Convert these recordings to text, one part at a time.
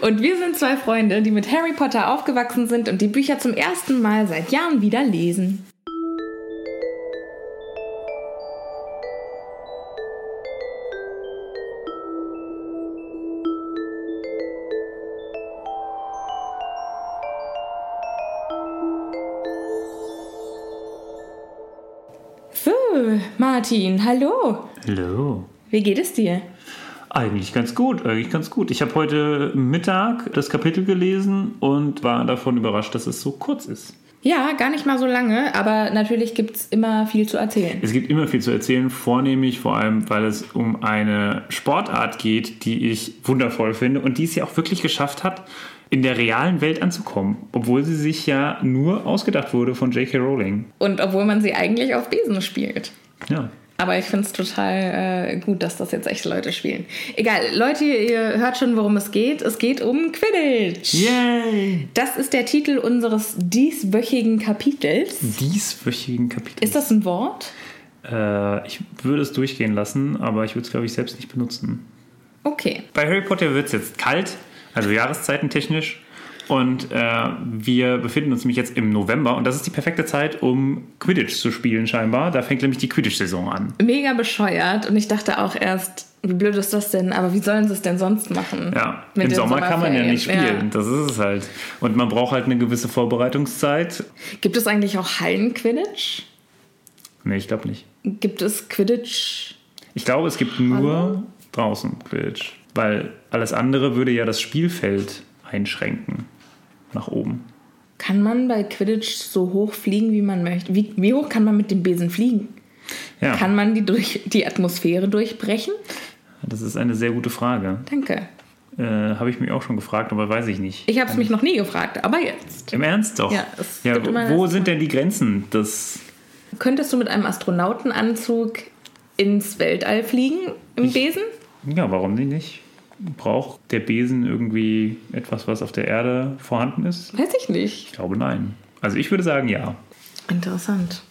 Und wir sind zwei Freunde, die mit Harry Potter aufgewachsen sind und die Bücher zum ersten Mal seit Jahren wieder lesen. So, Martin, hallo. Hallo. Wie geht es dir? Eigentlich ganz gut, eigentlich ganz gut. Ich habe heute Mittag das Kapitel gelesen und war davon überrascht, dass es so kurz ist. Ja, gar nicht mal so lange, aber natürlich gibt es immer viel zu erzählen. Es gibt immer viel zu erzählen, vornehmlich vor allem, weil es um eine Sportart geht, die ich wundervoll finde und die es ja auch wirklich geschafft hat, in der realen Welt anzukommen, obwohl sie sich ja nur ausgedacht wurde von J.K. Rowling. Und obwohl man sie eigentlich auf Besen spielt. Ja. Aber ich finde es total äh, gut, dass das jetzt echte Leute spielen. Egal, Leute, ihr hört schon, worum es geht. Es geht um Quidditch. Yay! Das ist der Titel unseres dieswöchigen Kapitels. Dieswöchigen Kapitel. Ist das ein Wort? Äh, ich würde es durchgehen lassen, aber ich würde es, glaube ich, selbst nicht benutzen. Okay. Bei Harry Potter wird es jetzt kalt, also jahreszeitentechnisch. Und äh, wir befinden uns nämlich jetzt im November und das ist die perfekte Zeit, um Quidditch zu spielen scheinbar. Da fängt nämlich die Quidditch-Saison an. Mega bescheuert und ich dachte auch erst, wie blöd ist das denn? Aber wie sollen sie es denn sonst machen? Ja, im Sommer kann man ja nicht spielen. Ja. Das ist es halt. Und man braucht halt eine gewisse Vorbereitungszeit. Gibt es eigentlich auch Hallen-Quidditch? Nee, ich glaube nicht. Gibt es Quidditch? Ich glaube, es gibt nur Hallo? draußen Quidditch. Weil alles andere würde ja das Spielfeld einschränken. Nach oben. Kann man bei Quidditch so hoch fliegen, wie man möchte? Wie, wie hoch kann man mit dem Besen fliegen? Ja, Kann man die, durch, die Atmosphäre durchbrechen? das ist eine sehr gute Frage. Danke. Äh, Habe ich mich auch schon gefragt, aber weiß ich nicht. Ich habe es mich noch nie gefragt, aber jetzt. Im Ernst doch. Ja, ja wo sind denn die Grenzen? Das, Könntest du mit einem Astronautenanzug ins Weltall fliegen im Besen? ja, warum nicht? Braucht der Besen irgendwie etwas, was auf der Erde vorhanden ist? Weiß ich nicht. Ich glaube nein. Also ich würde sagen ja. Interessant.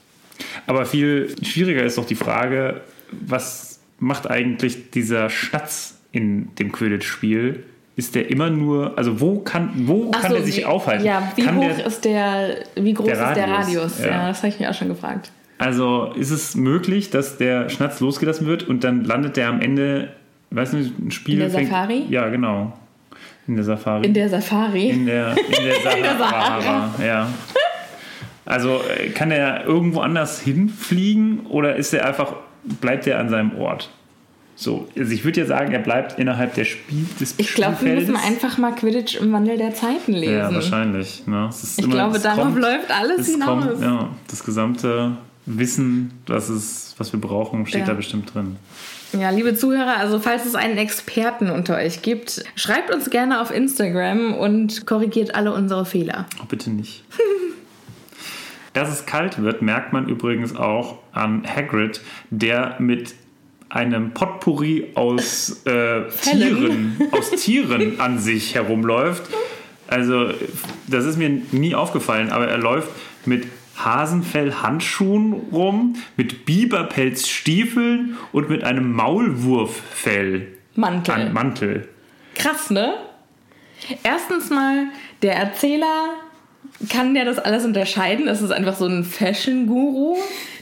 Aber viel schwieriger ist doch die Frage, was macht eigentlich dieser Schnatz in dem Quidditch-Spiel? Ist der immer nur, also wo kann, wo Ach kann so, der sich wie, aufhalten? Ja, wie kann hoch der, ist der, wie groß Der ist der Radius, Radius? ja. Ja, das habe ich mir auch schon gefragt. Also ist es möglich, dass der Schnatz losgelassen wird und dann landet der am Ende, weiß nicht, ein Spiel In der fängt, Safari? Ja, genau. In der Safari. In der Safari. in der, in der Sahara. Sahara. Ja. Also äh, kann er irgendwo anders hinfliegen oder ist er einfach, bleibt er an seinem Ort? So, also ich würde ja sagen, er bleibt innerhalb der Spiel, des ich glaube, wir müssen einfach mal Quidditch im Wandel der Zeiten lesen. Ja, wahrscheinlich. Ne? Ich immer- glaube, darauf kommt- läuft alles es hinaus. Kommt, ja, das gesamte Wissen, was, es, was wir brauchen, steht Ja. da bestimmt drin. Ja, liebe Zuhörer, also falls es einen Experten unter euch gibt, schreibt uns gerne auf Instagram und korrigiert alle unsere Fehler. Oh, bitte nicht. Dass es kalt wird, merkt man übrigens auch an Hagrid, der mit einem Potpourri aus äh, Tieren, aus Tieren an sich herumläuft. Also, das ist mir nie aufgefallen, aber er läuft mit Hasenfell-Handschuhen rum, mit Biberpelzstiefeln und mit einem Maulwurffell Mantel. an Mantel. Krass, ne? Erstens mal, der Erzähler kann ja das alles unterscheiden. Es ist einfach so ein Fashion-Guru,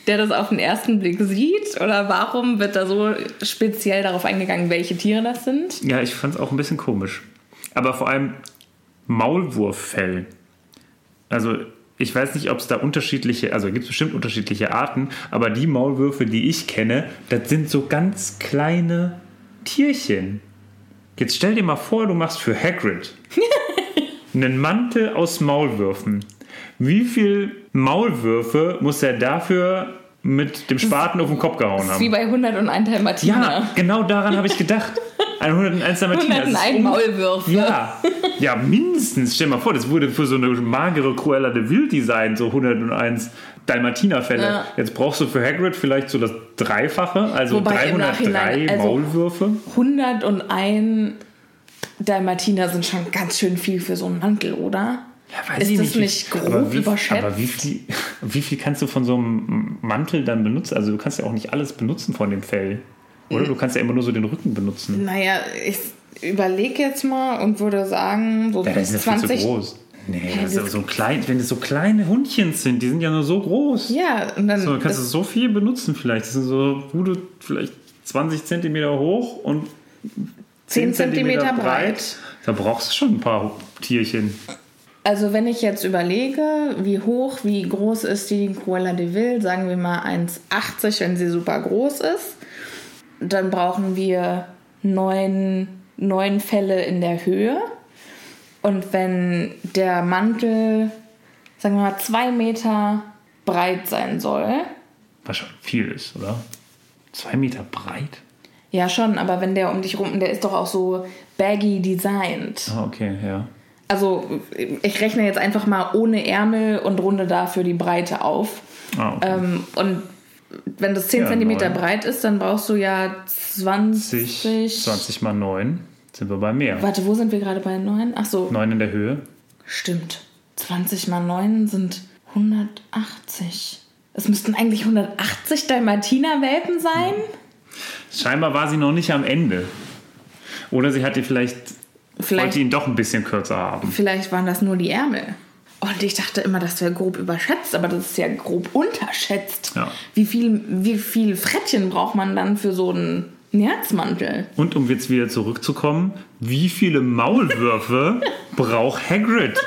der das auf den ersten Blick sieht. Oder warum wird da so speziell darauf eingegangen, welche Tiere das sind? Ja, ich fand es auch ein bisschen komisch. Aber vor allem Maulwurffell. Also ich weiß nicht, ob es da unterschiedliche, also gibt es bestimmt unterschiedliche Arten, aber die Maulwürfe, die ich kenne, das sind so ganz kleine Tierchen. Jetzt stell dir mal vor, du machst für Hagrid einen Mantel aus Maulwürfen. Wie viel Maulwürfe muss er dafür mit dem Spaten auf den Kopf gehauen Das ist wie haben? bei 101 Dalmatiner. Ja, genau daran habe ich gedacht. Ein 101 Dalmatiner. das ist 101 Maulwürfe. ja, ja, mindestens. Stell dir mal vor, das wurde für so eine magere Cruella de Vil Design so 101 Dalmatinerfälle. Ja. Jetzt brauchst du für Hagrid vielleicht so das Dreifache, also Wobei im 303 Nachhinein, also- Maulwürfe. 101 Dalmatiner sind schon ganz schön viel für so einen Mantel, oder? Ja, Ist ich das wie- nicht grob aber wie, überschätzt? Aber wie viel, wie viel kannst du von so einem Mantel dann benutzen? Also du kannst ja auch nicht alles benutzen von dem Fell. Oder du kannst ja immer nur so den Rücken benutzen. Naja, ich überlege jetzt mal und würde sagen, so Ja, das ist ja viel 20. zu groß. Nee, das ist das- aber so klein, wenn das so kleine Hundchen sind, die sind ja nur so groß. Ja, und dann. So, kannst du so viel benutzen vielleicht. Das sind so Bude vielleicht 20 Zentimeter hoch und 10 Zentimeter breit. Da brauchst du schon ein paar Tierchen. also, wenn ich jetzt überlege, wie hoch, wie groß ist die Cruella de Vil, sagen wir mal 1,80, wenn sie super groß ist, dann brauchen wir neun, neun Fälle in der Höhe. Und wenn der Mantel, sagen wir mal, zwei Meter breit sein soll, Was schon viel ist, oder? Zwei Meter breit? Ja, schon, aber wenn der um dich rum, der ist doch auch so baggy designt. Ah, okay, ja. Also ich rechne jetzt einfach mal ohne Ärmel und runde dafür die Breite auf. Ah, okay. Ähm, und wenn das 10 Ja, cm breit ist, dann brauchst du ja 20. 20, 20 mal 9 sind wir bei mehr. Warte, wo sind wir gerade bei 9? Ach so, 9 in der Höhe. stimmt. 20 mal 9 sind 180. Es müssten eigentlich 180 Dalmatiner-Welpen sein. Scheinbar war sie noch nicht am Ende. Oder sie hatte vielleicht, Vielleicht wollte ihn doch ein bisschen kürzer haben. Vielleicht waren das nur die Ärmel. Und ich dachte immer, das wäre grob überschätzt, aber das ist ja grob unterschätzt. Ja. Wie, viel, wie viel Frettchen braucht man dann für so einen Nerzmantel? Und um jetzt wieder zurückzukommen, wie viele Maulwürfe braucht Hagrid?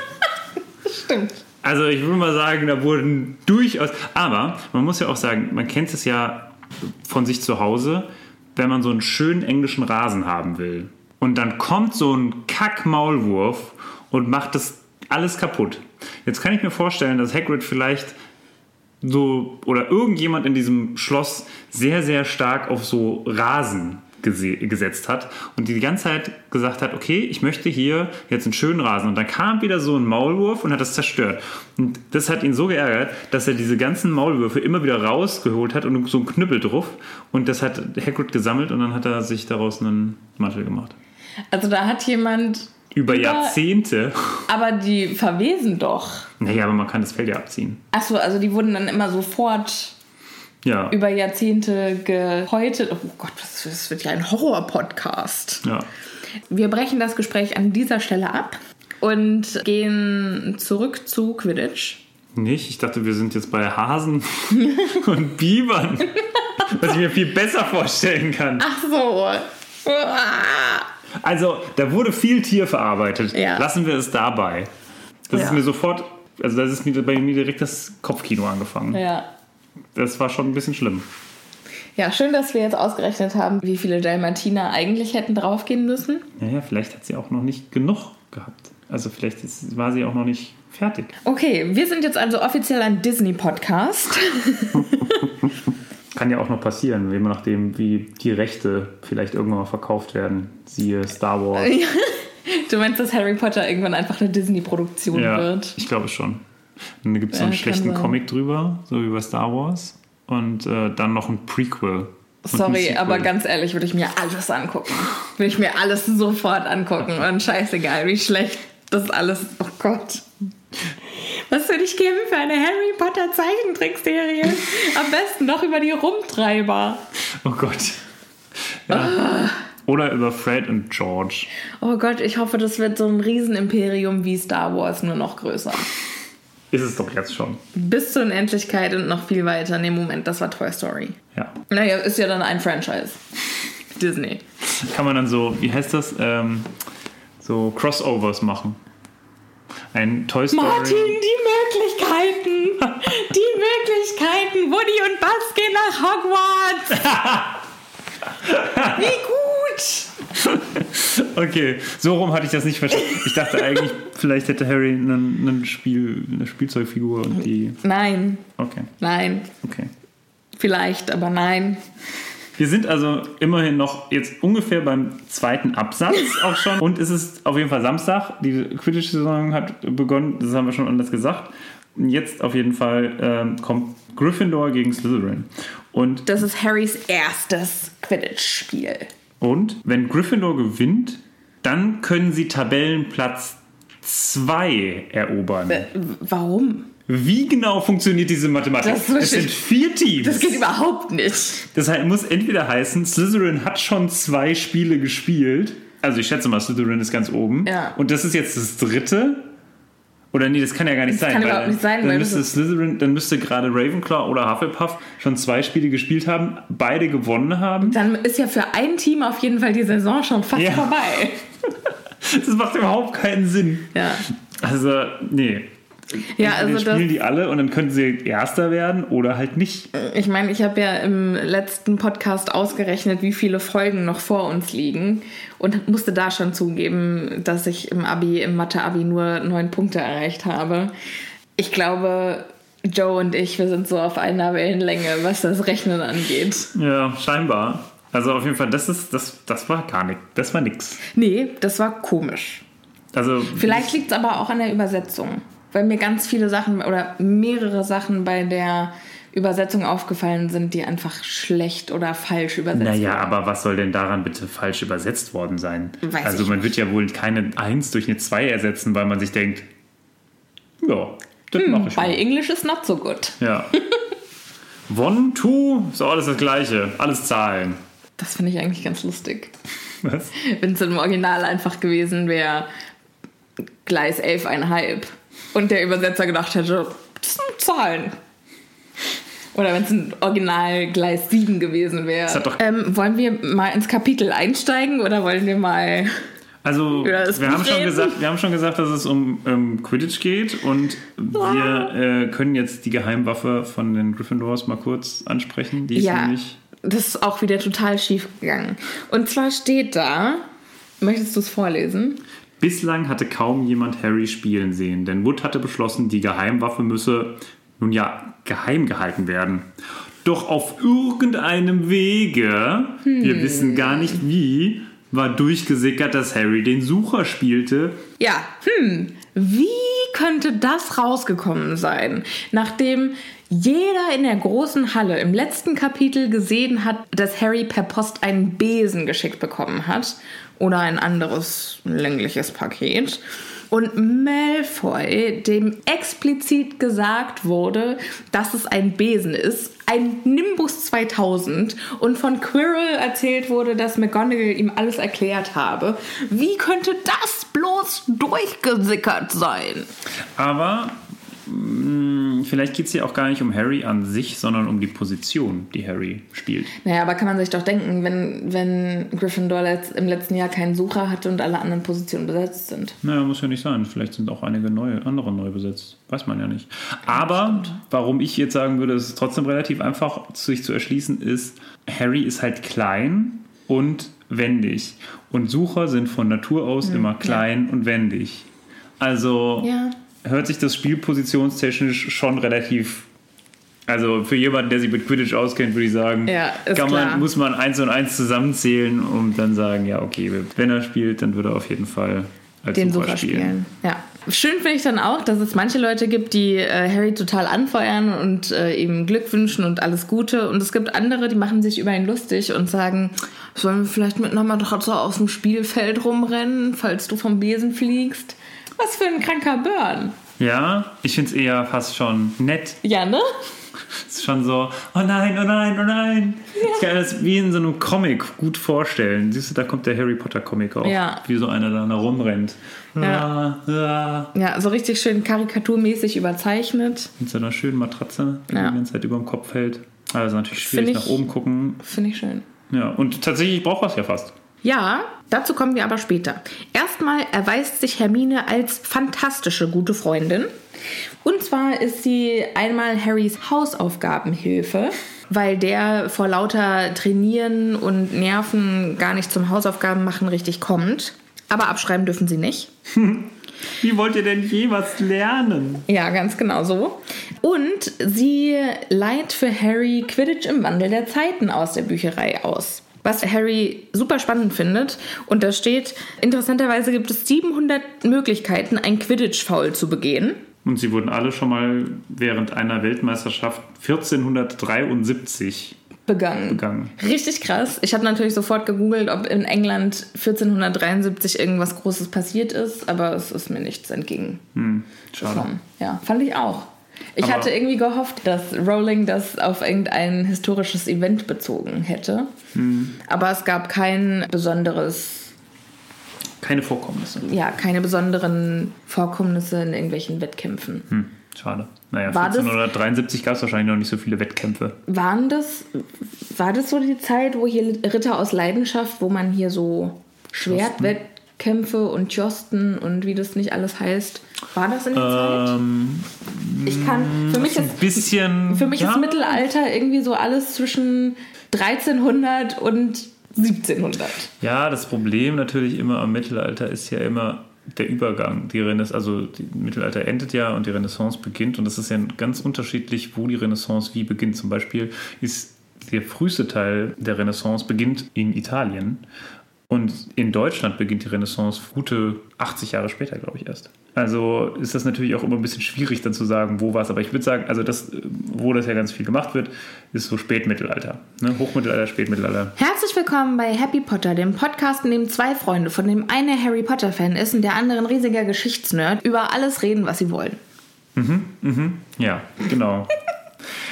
Stimmt. Also ich würde mal sagen, da wurden durchaus. Aber man muss ja auch sagen, man kennt es ja von sich zu Hause, wenn man so einen schönen englischen Rasen haben will. Und dann kommt so ein Kack-Maulwurf und macht das alles kaputt. Jetzt kann ich mir vorstellen, dass Hagrid vielleicht so oder irgendjemand in diesem Schloss sehr, sehr stark auf so Rasen gese- gesetzt hat und die ganze Zeit gesagt hat, okay, ich möchte hier jetzt einen schönen Rasen. Und dann kam wieder so ein Maulwurf und hat das zerstört. Und das hat ihn so geärgert, dass er diese ganzen Maulwürfe immer wieder rausgeholt hat und so einen Knüppel drauf. Und das hat Hagrid gesammelt und dann hat er sich daraus einen Mantel gemacht. Also da hat jemand. Über Über- Jahrzehnte. Aber die verwesen doch. Naja, aber man kann das Fell ja abziehen. Achso, also die wurden dann immer sofort Ja. über Jahrzehnte gehäutet. Oh Gott, das, das wird ja ein Horror-Podcast. ja. Wir brechen das Gespräch an dieser Stelle ab und gehen zurück zu Quidditch. Nicht? Ich dachte, wir sind jetzt bei Hasen und Bibern. Was ich mir viel besser vorstellen kann. Ach so. Also, da wurde viel Tier verarbeitet. Ja. Lassen wir es dabei. Das Ja. ist mir sofort, also das ist mir bei mir direkt das Kopfkino angefangen. Ja. Das war schon ein bisschen schlimm. Ja, schön, dass wir jetzt ausgerechnet haben, wie viele Dalmatiner eigentlich hätten draufgehen müssen. Naja, vielleicht hat sie auch noch nicht genug gehabt. Also vielleicht ist, war sie auch noch nicht fertig. Okay, wir sind jetzt also offiziell ein Disney-Podcast. Kann ja auch noch passieren, je nachdem, wie die Rechte vielleicht irgendwann mal verkauft werden. Siehe Star Wars. Du meinst, dass Harry Potter irgendwann einfach eine Disney-Produktion Ja, wird? ich glaube schon. Und dann gibt es so Ja, einen kann schlechten. Comic drüber, so wie bei Star Wars. Und äh, dann noch ein Prequel. Ein Sorry, aber ganz ehrlich, würde ich mir alles angucken. Würde ich mir alles sofort angucken. Und scheißegal, wie schlecht das alles. Oh Gott. Was würde ich geben für eine Harry Potter Zeichentrickserie? Am besten noch über die Rumtreiber. Oh Gott. Ja. Oder über Fred und George. Oh Gott, ich hoffe, das wird so ein Riesenimperium wie Star Wars, nur noch größer. Ist es doch jetzt schon. Bis zur Unendlichkeit und noch viel weiter. Nee, Moment, das war Toy Story. Ja. Naja, ist ja dann ein Franchise. Disney. Kann man dann so, wie heißt das? Ähm, so Crossovers machen. Ein Toy Story. Martin, die Möglichkeiten! Die Möglichkeiten! Woody und Buzz gehen nach Hogwarts! Wie gut! Okay, so rum hatte ich das nicht verstanden. Ich dachte eigentlich, vielleicht hätte Harry einen, einen Spiel, eine Spielzeugfigur und die. Nein, Okay, nein, okay. vielleicht, aber nein. Wir sind also immerhin noch jetzt ungefähr beim zweiten Absatz auch schon. Und es ist auf jeden Fall Samstag. Die Quidditch-Saison hat begonnen, das haben wir schon anders gesagt. Und Jetzt auf jeden Fall ähm, kommt Gryffindor gegen Slytherin. Und, Das ist Harrys erstes Quidditch-Spiel. und wenn Gryffindor gewinnt, dann können sie Tabellenplatz 2 erobern. Äh, Warum? Wie genau funktioniert diese Mathematik? Das es sind vier Teams. Das geht überhaupt nicht. Das muss entweder heißen, Slytherin hat schon zwei Spiele gespielt. Also ich schätze mal, Slytherin ist ganz oben. Ja. Und das ist jetzt das dritte. Oder nee, das kann ja gar nicht Das sein. kann überhaupt nicht sein, dann weil müsste Slytherin, dann müsste gerade Ravenclaw oder Hufflepuff schon zwei Spiele gespielt haben, beide gewonnen haben. Dann ist ja für ein Team auf jeden Fall die Saison schon fast Ja. vorbei. Das macht überhaupt keinen Sinn. Ja. Also, nee. Ja, Entweder also das, spielen die alle und dann könnten sie Erster werden oder halt nicht. ich meine, ich habe ja im letzten Podcast ausgerechnet, wie viele Folgen noch vor uns liegen und musste da schon zugeben, dass ich im Abi, im Mathe-Abi nur neun Punkte erreicht habe. Ich glaube, Joe und ich, wir sind so auf einer Wellenlänge, was das Rechnen angeht. Ja, scheinbar. Also auf jeden Fall, das ist, das, das war gar nicht. Das war nix. Nee, das war komisch. Also Vielleicht liegt es aber auch an der Übersetzung, weil mir ganz viele Sachen oder mehrere Sachen bei der Übersetzung aufgefallen sind, die einfach schlecht oder falsch übersetzt Naja, wurden. aber was soll denn daran bitte falsch übersetzt worden sein? Weiß also man wird ja wohl keine 1 durch eine 2 ersetzen, weil man sich denkt, ja, das mache ich Bei. Englisch ist not so good. Ja. One, two, ist doch alles das gleiche. Alles Zahlen. Das finde ich eigentlich ganz lustig. Was? Wenn es im Original einfach gewesen wäre, Gleis 11,5 und der Übersetzer gedacht hätte, das sind Zahlen. Oder wenn es ein Original Gleis 7 gewesen wäre. Ähm, wollen wir mal ins Kapitel einsteigen oder wollen wir mal. Also, wir haben, schon reden. gesagt, wir haben schon gesagt, dass es um ähm, Quidditch geht und wir äh, können jetzt die Geheimwaffe von den Gryffindors mal kurz ansprechen. Die ist Ja, nämlich. das ist auch wieder total schief gegangen. Und zwar steht da, möchtest du es vorlesen? Bislang hatte kaum jemand Harry spielen sehen, denn Wood hatte beschlossen, die Geheimwaffe müsse nun ja geheim gehalten werden. Doch auf irgendeinem Wege, wir wissen gar nicht wie, war durchgesickert, dass Harry den Sucher spielte. Ja, hm, wie könnte das rausgekommen sein, nachdem jeder in der großen Halle im letzten Kapitel gesehen hat, dass Harry per Post einen Besen geschickt bekommen hat oder ein anderes längliches Paket. Und Malfoy, dem explizit gesagt wurde, dass es ein Besen ist, ein Nimbus 2000 und von Quirrell erzählt wurde, dass McGonagall ihm alles erklärt habe. Wie könnte das bloß durchgesickert sein? Aber vielleicht geht es hier auch gar nicht um Harry an sich, sondern um die Position, die Harry spielt. Naja, aber kann man sich doch denken, wenn, wenn Gryffindor im letzten Jahr keinen Sucher hatte und alle anderen Positionen besetzt sind. Naja, muss ja nicht sein. Vielleicht sind auch einige neue, andere neu besetzt. Weiß man ja nicht. Aber warum ich jetzt sagen würde, es ist trotzdem relativ einfach, sich zu erschließen, ist, Harry ist halt klein und wendig. Und Sucher sind von Natur aus immer klein und wendig. Also Ja. Hört sich das Spiel positionstechnisch schon relativ. Also für jemanden, der sich mit Quidditch auskennt, würde ich sagen, Ja, kann klar. man, muss man eins und eins zusammenzählen und dann sagen, ja, okay, wenn er spielt, dann würde er auf jeden Fall als den Sucher Sucher spielen. Ja. Schön finde ich dann auch, dass es manche Leute gibt, die äh, Harry total anfeuern und äh, ihm Glück wünschen und alles Gute. Und es gibt andere, die machen sich über ihn lustig und sagen, sollen wir vielleicht miteinander doch so aus dem Spielfeld rumrennen, falls du vom Besen fliegst? Was für ein kranker Burn. Ja, ich finde es eher fast schon nett. Ja, ne? Es ist schon so, oh nein, oh nein, oh nein. Ich kann das wie in so einem Comic gut vorstellen. Siehst du, da kommt der Harry Potter Comic auch. Ja. Wie so einer da rumrennt. Ja. Ah, ah. Ja, so richtig schön karikaturmäßig überzeichnet. Mit so einer schönen Matratze, die Ja. die ganze Zeit über dem Kopf hält. Also natürlich schwierig ich- nach oben gucken. Finde ich schön. Ja, und tatsächlich braucht das ja fast. Ja, dazu kommen wir aber später. Erstmal erweist sich Hermine als fantastische gute Freundin. Und zwar ist sie einmal Harrys Hausaufgabenhilfe, weil der vor lauter Trainieren und Nerven gar nicht zum Hausaufgaben machen richtig kommt. Aber abschreiben dürfen sie nicht. Wie wollt ihr denn je was lernen? Ja, ganz genau so. Und sie leiht für Harry Quidditch im Wandel der Zeiten aus der Bücherei aus. Was Harry super spannend findet. Und da steht, interessanterweise gibt es 700 Möglichkeiten, ein Quidditch-Foul zu begehen. Und sie wurden alle schon mal während einer Weltmeisterschaft 1473 Begangen. begangen. Richtig krass. Ich habe natürlich sofort gegoogelt, ob in England 1473 irgendwas Großes passiert ist, aber es ist mir nichts entgegengekommen. Schade. Ja, fand ich auch. Ich Aber- hatte irgendwie gehofft, dass Rowling das auf irgendein historisches Event bezogen hätte. Hm. Aber es gab kein besonderes, Keine Vorkommnisse. ja, keine besonderen Vorkommnisse in irgendwelchen Wettkämpfen. Hm, schade. Naja, War das- 1473 gab es wahrscheinlich noch nicht so viele Wettkämpfe. Waren das, war das so die Zeit, wo hier Ritter aus Leidenschaft, wo man hier so Schwertwettkämpfe und Josten und wie das nicht alles heißt, war das in der Zeit? Ich kann, für mich ein ist bisschen. Für mich ja, ist Mittelalter irgendwie so alles zwischen 1300 und 1700. Ja, das Problem natürlich immer am Mittelalter ist ja immer der Übergang. Die Renaissance, also die Mittelalter endet ja und die Renaissance beginnt und das ist ja ganz unterschiedlich, wo die Renaissance wie beginnt. Zum Beispiel ist der früheste Teil der Renaissance beginnt in Italien und in Deutschland beginnt die Renaissance gute 80 Jahre später, glaube ich, erst. Also ist das natürlich auch immer ein bisschen schwierig dann zu sagen, wo war es. Aber ich würde sagen, also das, wo das ja ganz viel gemacht wird, ist so Spätmittelalter. Ne? Hochmittelalter, Spätmittelalter. Herzlich willkommen bei Happy Potter, dem Podcast, in dem zwei Freunde, von dem eine Harry Potter Fan ist und der andere ein riesiger Geschichtsnerd, über alles reden, was sie wollen. Ja, genau.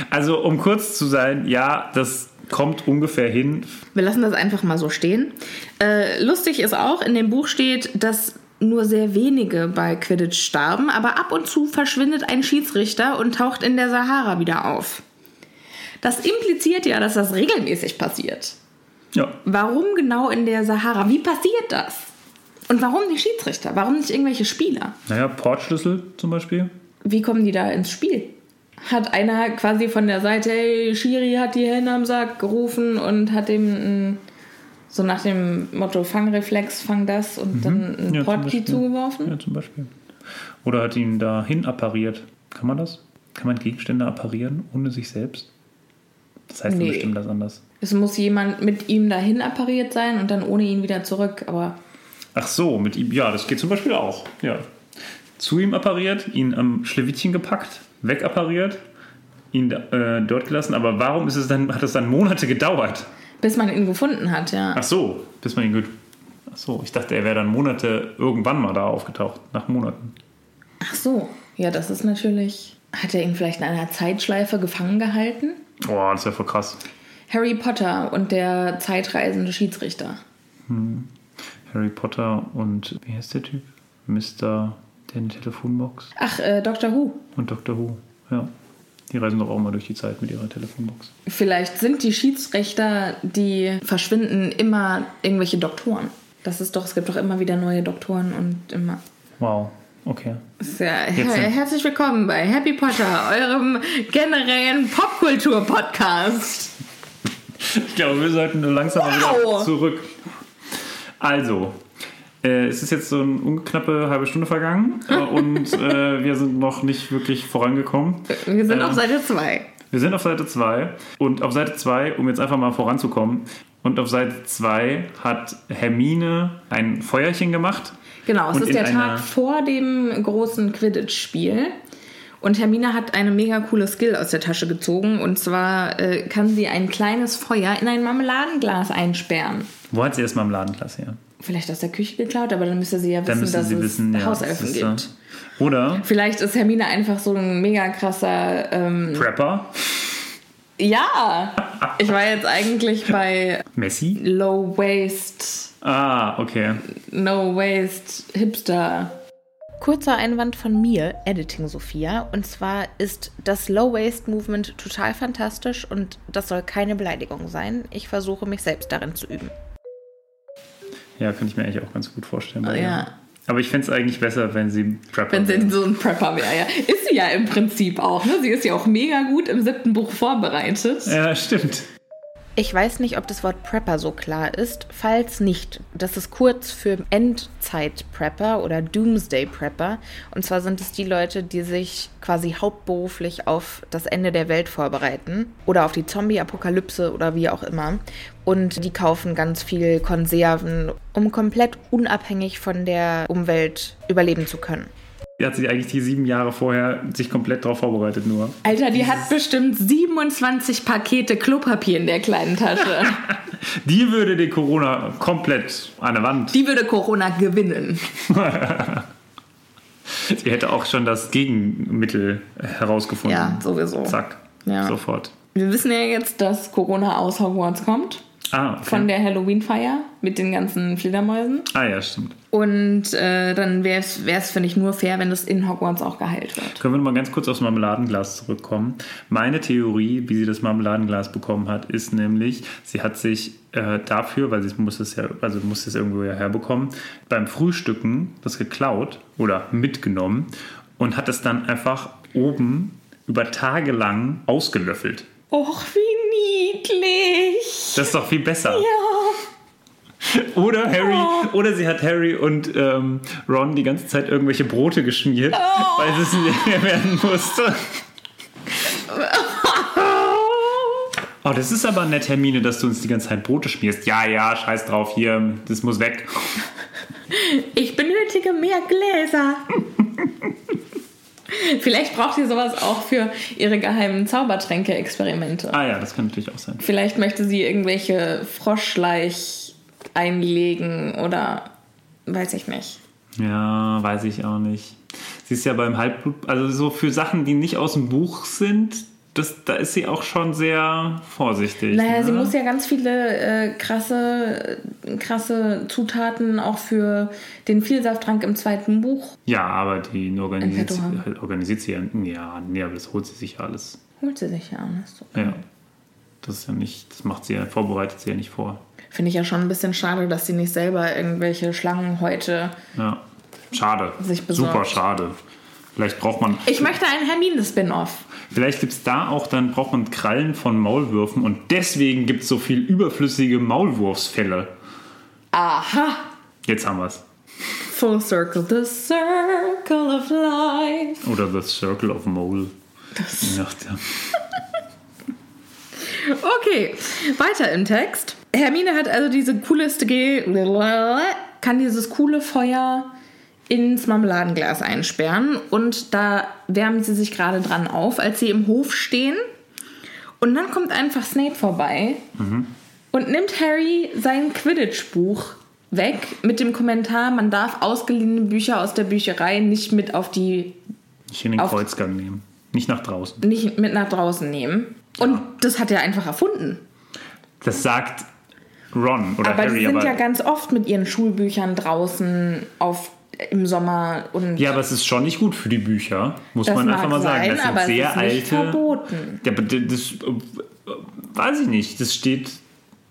Also, um kurz zu sein, ja, das kommt ungefähr hin. Wir lassen das einfach mal so stehen. Äh, lustig ist auch, in dem Buch steht, dass nur sehr wenige bei Quidditch starben, aber ab und zu verschwindet ein Schiedsrichter und taucht in der Sahara wieder auf. Das impliziert ja, dass das regelmäßig passiert. Ja, Warum genau in der Sahara? Wie passiert das? Und warum die Schiedsrichter? Warum nicht irgendwelche Spieler? naja, Portschlüssel zum Beispiel. Wie kommen die da ins Spiel? Hat einer quasi von der Seite, hey, Shiri hat die Hände am Sack gerufen und hat dem so nach dem Motto Fangreflex, fang das und dann ein Mhm. Ja, Portkey zugeworfen? Ja, zum Beispiel. Oder hat ihn dahin appariert. Kann man das? Kann man Gegenstände apparieren ohne sich selbst? Das heißt Nee. bestimmt das anders. Es muss jemand mit ihm dahin appariert sein und dann ohne ihn wieder zurück, aber Ach so, mit ihm, ja, das geht zum Beispiel auch. Ja. Zu ihm appariert, ihn am Schlewittchen gepackt, wegappariert, ihn äh, dort gelassen. Aber warum ist es dann, hat es dann Monate gedauert? bis man ihn gefunden hat, ja. Ach so, bis man ihn gut. Ach so, ich dachte, er wäre dann Monate irgendwann mal da aufgetaucht, nach Monaten. Ach so, ja, das ist natürlich. Hat er ihn vielleicht in einer Zeitschleife gefangen gehalten? Boah, das wäre voll krass. Harry Potter und der zeitreisende Schiedsrichter. Harry Potter und wie heißt der Typ? Mr. der Telefonbox Ach, äh, Dr. Who. und Dr. Who. Ja. Die reisen doch auch mal durch die Zeit mit ihrer Telefonbox. Vielleicht sind die Schiedsrichter, die verschwinden, immer irgendwelche Doktoren. Das ist doch, es gibt doch immer wieder neue Doktoren und immer. Wow, okay. Ja, Jetzt her herzlich willkommen bei Happy Potter, eurem generellen Popkultur-Podcast. Ich glaube, wir sollten nur langsam Wow. wieder zurück. Also, äh, es ist jetzt so eine knappe halbe Stunde vergangen äh, und äh, wir sind noch nicht wirklich vorangekommen. Wir sind Ähm. auf Seite 2. Wir sind auf Seite 2 und auf Seite 2, um jetzt einfach mal voranzukommen, und auf Seite 2 hat Hermine ein Feuerchen gemacht. Genau, es ist der Tag vor dem großen Quidditch-Spiel. Und Hermine hat eine mega coole Skill aus der Tasche gezogen. Und zwar äh, kann sie ein kleines Feuer in ein Marmeladenglas einsperren. Wo hat sie erst Marmeladenglas her? Vielleicht aus der Küche geklaut, aber dann müsste sie ja wissen, dass sie es wissen, ja, Hauselfen ist gibt. Oder Vielleicht ist Hermine einfach so ein mega krasser. Ähm, Prepper, ja! Ich war jetzt eigentlich bei Messi. Low Waist, Ah, okay. No Waist, Hipster. Kurzer Einwand von mir, Editing Sophia. Und zwar ist das Low Waist Movement total fantastisch und das soll keine Beleidigung sein. Ich versuche mich selbst darin zu üben. Ja, kann ich mir eigentlich auch ganz gut vorstellen. ihr. Ja. Aber ich fände es eigentlich besser, wenn sie Prepper Wenn sie so ein Prepper wäre, ja. Ist sie ja im Prinzip auch, ne? Sie ist ja auch mega gut im siebten Buch vorbereitet. Ja, stimmt. Ich weiß nicht, ob das Wort Prepper so klar ist. Falls nicht, das ist kurz für Endzeit-Prepper oder Doomsday-Prepper. Und zwar sind es die Leute, die sich quasi hauptberuflich auf das Ende der Welt vorbereiten oder auf die Zombie-Apokalypse oder wie auch immer. Und die kaufen ganz viel Konserven, um komplett unabhängig von der Umwelt überleben zu können. Die hat sich eigentlich die sieben Jahre vorher sich komplett darauf vorbereitet nur. Alter, die hat bestimmt 27 Pakete Klopapier in der kleinen Tasche. Die würde den Corona komplett an der Wand. Die würde Corona gewinnen. Sie hätte auch schon das Gegenmittel herausgefunden. Ja, sowieso. Zack. Ja. Sofort. Wir wissen ja jetzt, dass Corona aus Hogwarts kommt. Ah, okay. Von der Halloween-Feier mit den ganzen Fledermäusen. ah, ja, stimmt. Und äh, dann wäre es, finde ich, nur fair, wenn das in Hogwarts auch geheilt wird. Können wir noch mal ganz kurz aufs Marmeladenglas zurückkommen? Meine Theorie, wie sie das Marmeladenglas bekommen hat, ist nämlich, sie hat sich äh, dafür, weil sie muss es ja, also muss es irgendwo ja herbekommen, beim Frühstücken das geklaut oder mitgenommen und hat es dann einfach oben über Tage lang ausgelöffelt. Och, wie niedlich. Das ist doch viel besser. Ja. Oder Harry, oder sie hat Harry und ähm, Ron die ganze Zeit irgendwelche Brote geschmiert, weil sie es leer werden musste. Oh, das ist aber nett, Hermine, dass du uns die ganze Zeit Brote schmierst. Ja, ja, scheiß drauf, hier, das muss weg. Ich benötige mehr Gläser. Vielleicht braucht sie sowas auch für ihre geheimen Zaubertränke-Experimente. Ah ja, das kann natürlich auch sein. Vielleicht möchte sie irgendwelche Froschleich einlegen oder weiß ich nicht. Ja, weiß ich auch nicht. Sie ist ja beim Halbblut, also so für Sachen, die nicht aus dem Buch sind, das, da ist sie auch schon sehr vorsichtig. Naja, ne? sie muss ja ganz viele äh, krasse, krasse Zutaten auch für den Vielsafttrank im zweiten Buch. Ja, aber die organisiert, sie- organisiert sie ja. Ja, nee, aber das holt sie sich ja alles. Holt sie sich ja an. ist so. Ja. Das ist ja nicht, das macht sie ja, vorbereitet sie ja nicht vor. Finde ich ja schon ein bisschen schade, dass sie nicht selber irgendwelche Schlangenhäute. Ja. Schade. Super schade. Vielleicht braucht man. Ich möchte einen Hermine-Spin-Off. Vielleicht gibt es da auch, dann braucht man Krallen von Maulwürfen und deswegen gibt es so viel überflüssige Maulwurfsfälle. Aha! Jetzt haben wir es. Full circle, the circle of life. Oder The Circle of Mole. Je nachdem. Okay, weiter im Text. Hermine hat also diese cooleste G kann dieses coole Feuer ins Marmeladenglas einsperren und da wärmen sie sich gerade dran auf, als sie im Hof stehen. Und dann kommt einfach Snape vorbei und nimmt Harry sein Quidditch-Buch weg mit dem Kommentar, man darf ausgeliehene Bücher aus der Bücherei nicht mit auf die Nicht in den Kreuzgang nehmen. Nicht nach draußen. nicht mit nach draußen nehmen. Und das hat er einfach erfunden. Das sagt Ron oder Aber Harry. die sind aber ja ganz oft mit ihren Schulbüchern draußen auf, im Sommer und Ja, aber es ist schon nicht gut für die Bücher, muss man einfach mal sagen. sein, Das sind sehr ist nicht alte. verboten. Ja, das, äh, weiß ich nicht. Das steht.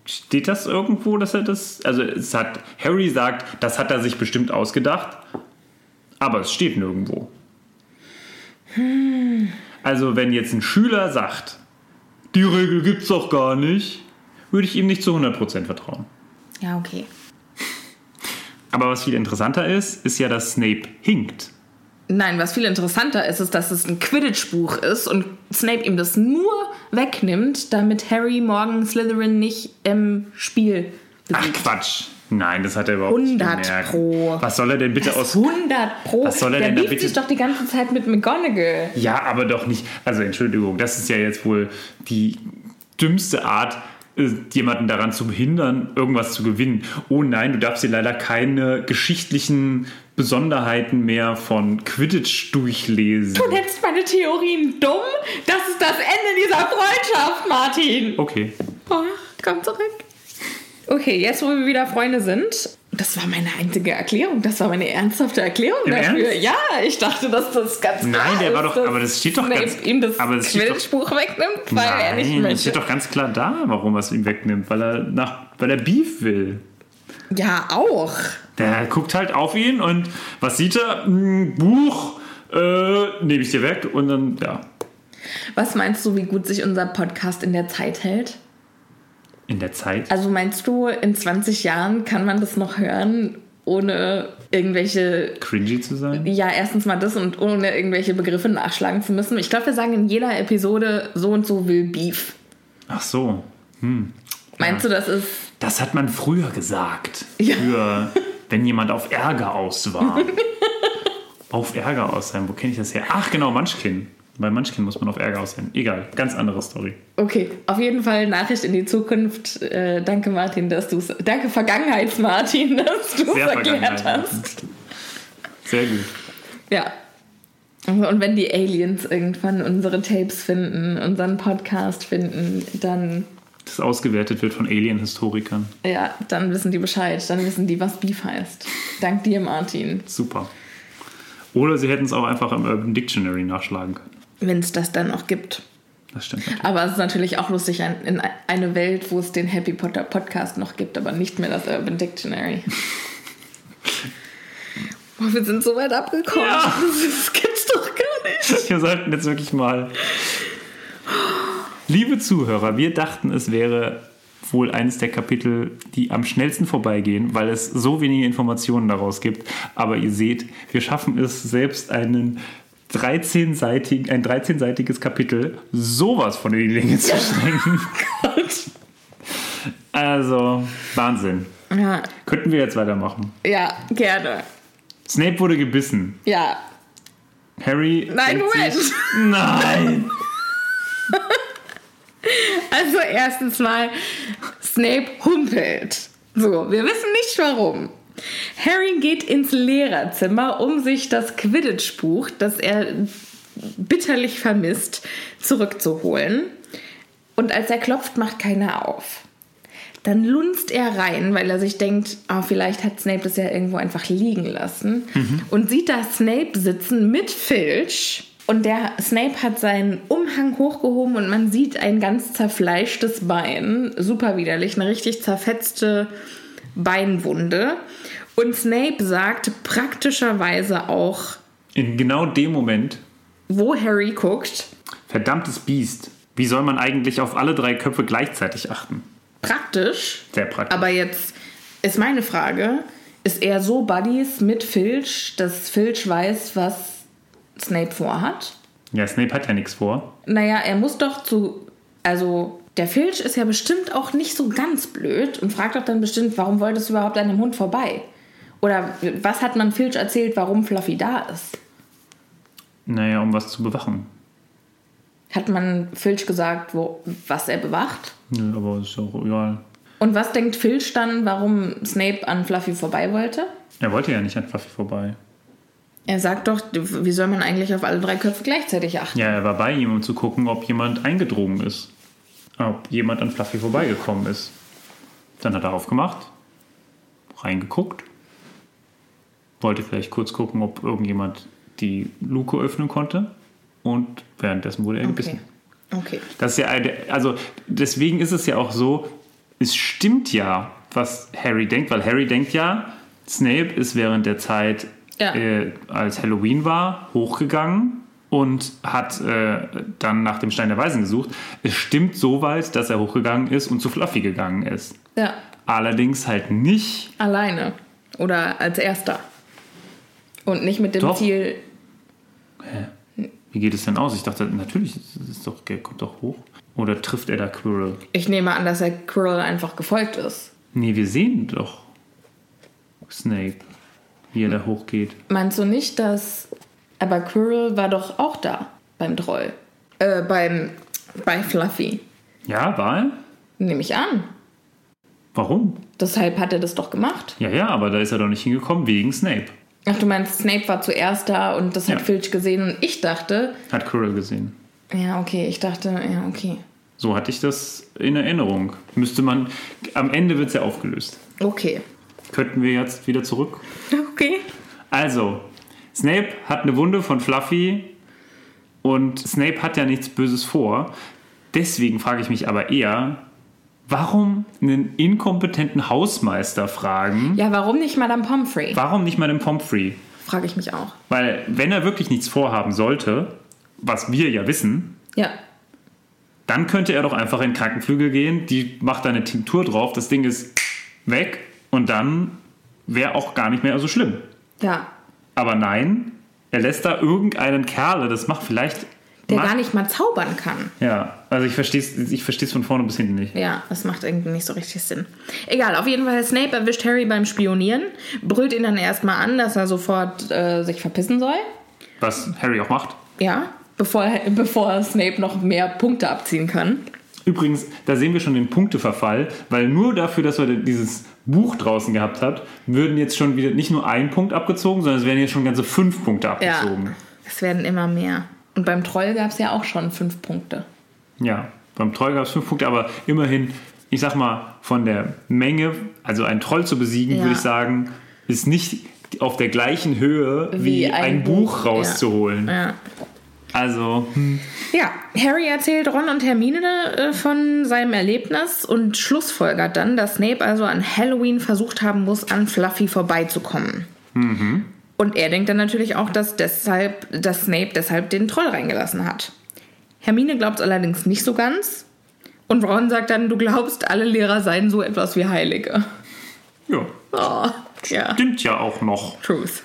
Steht das irgendwo, dass er das. Also es hat. Harry sagt, das hat er sich bestimmt ausgedacht. Aber es steht nirgendwo. Also, wenn jetzt ein Schüler sagt, die Regel gibt's doch gar nicht, würde ich ihm nicht zu 100% vertrauen. ja, okay. Aber was viel interessanter ist, ist ja, dass Snape hinkt. Nein, was viel interessanter ist, ist, dass es ein Quidditch-Buch ist und Snape ihm das nur wegnimmt, damit Harry morgen Slytherin nicht im Spiel Ach besiegt. Quatsch. Nein, das hat er überhaupt 100 nicht gemerkt. Pro. Was soll er denn bitte aus 100 Pro. Was soll er Der denn da lief bitte- sich doch die ganze Zeit mit McGonagall. Ja, aber doch nicht. Also Entschuldigung, das ist ja jetzt wohl die dümmste Art, jemanden daran zu behindern, irgendwas zu gewinnen. Oh nein, du darfst dir leider keine geschichtlichen Besonderheiten mehr von Quidditch durchlesen. Du nennst meine Theorien dumm? Das ist das Ende dieser Freundschaft, Martin. Okay. Oh, komm zurück. Okay, jetzt wo wir wieder Freunde sind. Das war meine einzige Erklärung. Das war meine ernsthafte Erklärung Im dafür. Ernst? Ja, ich dachte, dass das ganz Nein, klar der war doch- aber das steht doch ganz- ihm das aber das Quidditch-Buch wegnimmt, weil er nicht Nein, es möchte. steht doch ganz klar da, warum er es ihm wegnimmt, weil er nach, weil er Beef will. Ja, auch. Der guckt halt auf ihn und was sieht er? Ein Buch, äh, nehme ich dir weg und dann, ja. Was meinst du, wie gut sich unser Podcast in der Zeit hält? In der Zeit. Also meinst du, in 20 Jahren kann man das noch hören, ohne irgendwelche cringy zu sein? Ja, erstens mal das und ohne irgendwelche Begriffe nachschlagen zu müssen. Ich glaube, wir sagen in jeder Episode so und so will Beef. Ach so. Meinst du, das ist. Das hat man früher gesagt. Ja. Für, wenn jemand auf Ärger aus war. auf Ärger aus sein. Wo kenne ich das her? Ach, genau, Munchkin. Bei Munchkin muss man auf Ärger aus sein. Egal, ganz andere Story. Okay, auf jeden Fall Nachricht in die Zukunft. Äh, danke, Martin, dass du es. Danke, Vergangenheits-Martin, dass du es erklärt hast. Sehr gut. Ja. Und wenn die Aliens irgendwann unsere Tapes finden, unseren Podcast finden, dann, Das ausgewertet wird von Alien-Historikern. ja, dann wissen die Bescheid. Dann wissen die, was Beef heißt. Dank dir, Martin. Super. Oder sie hätten es auch einfach im Urban Dictionary nachschlagen können. Wenn es das dann noch gibt. Das stimmt. natürlich. Aber es ist natürlich auch lustig, ein- in eine Welt, wo es den Happy Potter Podcast noch gibt, aber nicht mehr das Urban Dictionary. Boah, wir sind so weit abgekommen. Ja. Das gibt's doch gar nicht. Wir sollten jetzt wirklich mal. Liebe Zuhörer, wir dachten, es wäre wohl eines der Kapitel, die am schnellsten vorbeigehen, weil es so wenige Informationen daraus gibt. Aber ihr seht, wir schaffen es selbst einen 13-seitigen, ein 13-seitiges Kapitel sowas von in die Länge zu strecken. Also, Wahnsinn. Ja, Könnten wir jetzt weitermachen. ja, gerne. Snape wurde gebissen. Ja. Harry. Nein, Moment. Sich, nein! Also erstens mal, Snape humpelt. So, wir wissen nicht warum. Harry geht ins Lehrerzimmer, um sich das Quidditch-Buch, das er bitterlich vermisst, zurückzuholen. Und als er klopft, macht keiner auf. Dann lunzt er rein, weil er sich denkt, ah, vielleicht hat Snape das ja irgendwo einfach liegen lassen. Und sieht da Snape sitzen mit Filch. Und der Snape hat seinen Umhang hochgehoben und man sieht ein ganz zerfleischtes Bein. Super widerlich, eine richtig zerfetzte Beinwunde. Und Snape sagt praktischerweise auch, In genau dem Moment wo Harry guckt, Verdammtes Biest. Wie soll man eigentlich auf alle drei Köpfe gleichzeitig achten? praktisch. Sehr praktisch. Aber jetzt ist meine Frage, ist er so Buddies mit Filch, dass Filch weiß, was Snape vorhat? ja, Snape hat ja nichts vor. Naja, er muss doch zu. Also, der Filch ist ja bestimmt auch nicht so ganz blöd und fragt doch dann bestimmt, warum wolltest du überhaupt an dem Hund vorbei? Oder was hat man Filch erzählt, warum Fluffy da ist? Naja, um was zu bewachen. Hat man Filch gesagt, wo, was er bewacht? Nö, aber ist auch egal. Und was denkt Filch dann, warum Snape an Fluffy vorbei wollte? Er wollte ja nicht an Fluffy vorbei. Er sagt doch, wie soll man eigentlich auf alle drei Köpfe gleichzeitig achten? Ja, er war bei ihm, um zu gucken, ob jemand eingedrungen ist. Ob jemand an Fluffy vorbeigekommen ist. Dann hat er aufgemacht, reingeguckt, wollte vielleicht kurz gucken, ob irgendjemand die Luke öffnen konnte. Und währenddessen wurde er gebissen. Okay. Das ist ja eine, also deswegen ist es ja auch so, es stimmt ja, was Harry denkt, weil Harry denkt ja, Snape ist während der Zeit, Ja. äh, als Halloween war, hochgegangen und hat äh, dann nach dem Stein der Weisen gesucht. Es stimmt so weit, dass er hochgegangen ist und zu Fluffy gegangen ist. Ja, Allerdings halt nicht, alleine. Oder als erster. Und nicht mit dem Doch. Ziel. wie geht es denn aus? Ich dachte, natürlich, es ist doch, kommt doch hoch. Oder trifft er da Quirrell? Ich nehme an, dass er Quirrell einfach gefolgt ist. Nee, wir sehen doch Snape, wie er da hochgeht. Meinst du nicht, dass. Aber Quirrell war doch auch da beim Troll. Äh, beim. Bei Fluffy. Ja, war er? Nehme ich an. Warum? Deshalb hat er das doch gemacht. Ja, ja, aber da ist er doch nicht hingekommen wegen Snape. Ach, du meinst, Snape war zuerst da und das hat Ja. Filch gesehen und ich dachte, Hat Quirrell gesehen. ja, okay, ich dachte, ja, okay. So hatte ich das in Erinnerung. Müsste man. Am Ende wird es ja aufgelöst. Okay. Könnten wir jetzt wieder zurück? Okay. Also, Snape hat eine Wunde von Fluffy und Snape hat ja nichts Böses vor. Deswegen frage ich mich aber eher, warum einen inkompetenten Hausmeister fragen? Ja, warum nicht Madame Pomfrey? Warum nicht mal den Pomfrey? Frage ich mich auch. Weil, wenn er wirklich nichts vorhaben sollte, was wir ja wissen, Ja. dann könnte er doch einfach in Krankenflügel gehen, die macht da eine Tinktur drauf, das Ding ist weg und dann wäre auch gar nicht mehr so schlimm. Ja. Aber nein, er lässt da irgendeinen Kerle, das macht vielleicht. Der macht, gar nicht mal zaubern kann. Ja, also ich verstehe es ich versteh's von vorne bis hinten nicht. Ja, das macht irgendwie nicht so richtig Sinn. Egal, auf jeden Fall, Snape erwischt Harry beim Spionieren, brüllt ihn dann erstmal an, dass er sofort äh, sich verpissen soll. Was Harry auch macht. Ja, bevor, bevor Snape noch mehr Punkte abziehen kann. Übrigens, da sehen wir schon den Punkteverfall, weil nur dafür, dass er dieses Buch draußen gehabt hat, würden jetzt schon wieder nicht nur ein Punkt abgezogen, sondern es werden jetzt schon ganze fünf Punkte Ja, abgezogen. es werden immer mehr. Und beim Troll gab es ja auch schon fünf Punkte. Ja, beim Troll gab es fünf Punkte, aber immerhin, ich sag mal, von der Menge, also einen Troll zu besiegen, Ja. würde ich sagen, ist nicht auf der gleichen Höhe wie, Wie ein, ein Buch, Buch, rauszuholen. Ja. Also, hm, Ja, Harry erzählt Ron und Hermine äh, von seinem Erlebnis und schlussfolgert dann, dass Snape also an Halloween versucht haben muss, an Fluffy vorbeizukommen. Und er denkt dann natürlich auch, dass, deshalb, dass Snape deshalb den Troll reingelassen hat. Hermine glaubt es allerdings nicht so ganz. Und Ron sagt dann, du glaubst, alle Lehrer seien so etwas wie Heilige. ja, Oh, ja. stimmt ja auch noch. Truth.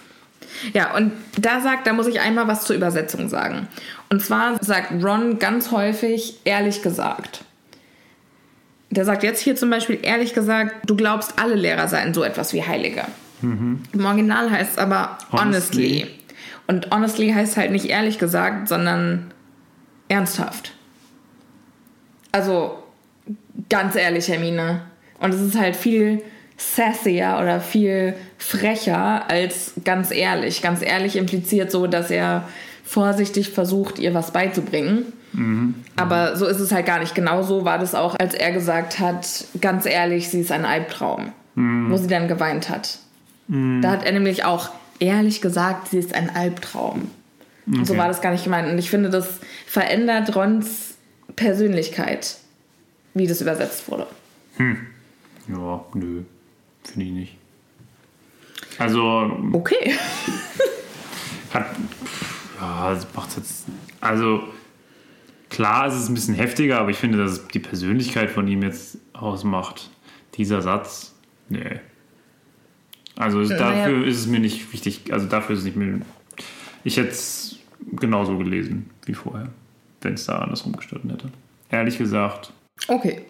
Ja, und da sagt, da muss ich einmal was zur Übersetzung sagen. Und zwar sagt Ron ganz häufig ehrlich gesagt. Der sagt jetzt hier zum Beispiel ehrlich gesagt, du glaubst, alle Lehrer seien so etwas wie Heilige. Im Original heißt es aber honestly. Honestly. Und honestly heißt halt nicht ehrlich gesagt, sondern ernsthaft. Also ganz ehrlich, Hermine. Und es ist halt viel sassier oder viel frecher als ganz ehrlich. Ganz ehrlich impliziert so, dass er vorsichtig versucht, ihr was beizubringen. Aber so ist es halt gar nicht. Genauso war das auch, als er gesagt hat, ganz ehrlich, sie ist ein Albtraum. Wo sie dann geweint hat. Da hat er nämlich auch ehrlich gesagt, sie ist ein Albtraum. Und So Okay. war das gar nicht gemeint. Und ich finde, das verändert Rons Persönlichkeit, wie das übersetzt wurde. Ja, nö, finde ich nicht. Also, Okay. hat. Ja, das macht jetzt. Also, klar, es ist ein bisschen heftiger, aber ich finde, dass es die Persönlichkeit von ihm jetzt ausmacht. Dieser Satz, nee. Also Naja. dafür ist es mir nicht wichtig. Also dafür ist es nicht mir. Ich hätte es genauso gelesen wie vorher, wenn es da andersrum gestanden hätte. Ehrlich gesagt. Okay.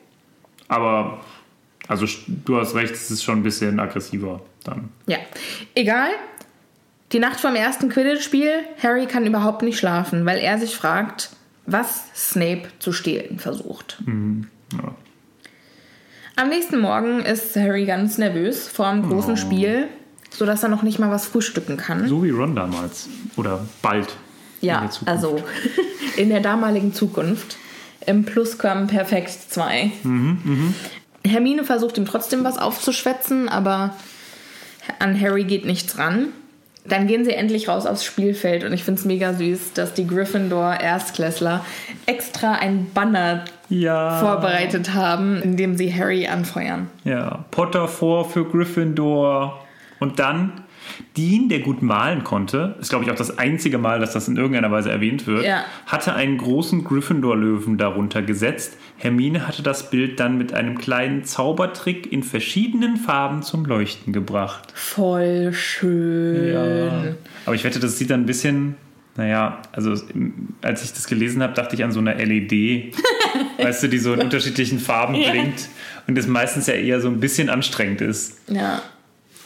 Aber, also du hast recht, es ist schon ein bisschen aggressiver dann. Ja. Egal. Die Nacht vom ersten Quidditch-Spiel. Harry kann überhaupt nicht schlafen, weil er sich fragt, was Snape zu stehlen versucht. Ja. Am nächsten Morgen ist Harry ganz nervös vor dem großen Spiel, sodass er noch nicht mal was frühstücken kann. So wie Ron damals. Oder bald. in ja, der Zukunft. also in der damaligen Zukunft. Im Plusquamperfekt 2. Hermine versucht ihm trotzdem was aufzuschwätzen, aber an Harry geht nichts ran. Dann gehen sie endlich raus aufs Spielfeld und ich finde es mega süß, dass die Gryffindor Erstklässler extra ein Banner Ja. vorbereitet haben, in dem sie Harry anfeuern. Ja. Potter vor für Gryffindor. Und dann Dean, der gut malen konnte, ist glaube ich auch das einzige Mal, dass das in irgendeiner Weise erwähnt wird, Ja. hatte einen großen Gryffindor-Löwen darunter gesetzt. Hermine hatte das Bild dann mit einem kleinen Zaubertrick in verschiedenen Farben zum Leuchten gebracht. Voll schön. Ja. Aber ich wette, das sieht dann ein bisschen, naja, also als ich das gelesen habe, dachte ich an so eine LED, weißt du, die so in unterschiedlichen Farben Ja. blinkt und das meistens ja eher so ein bisschen anstrengend ist. Ja,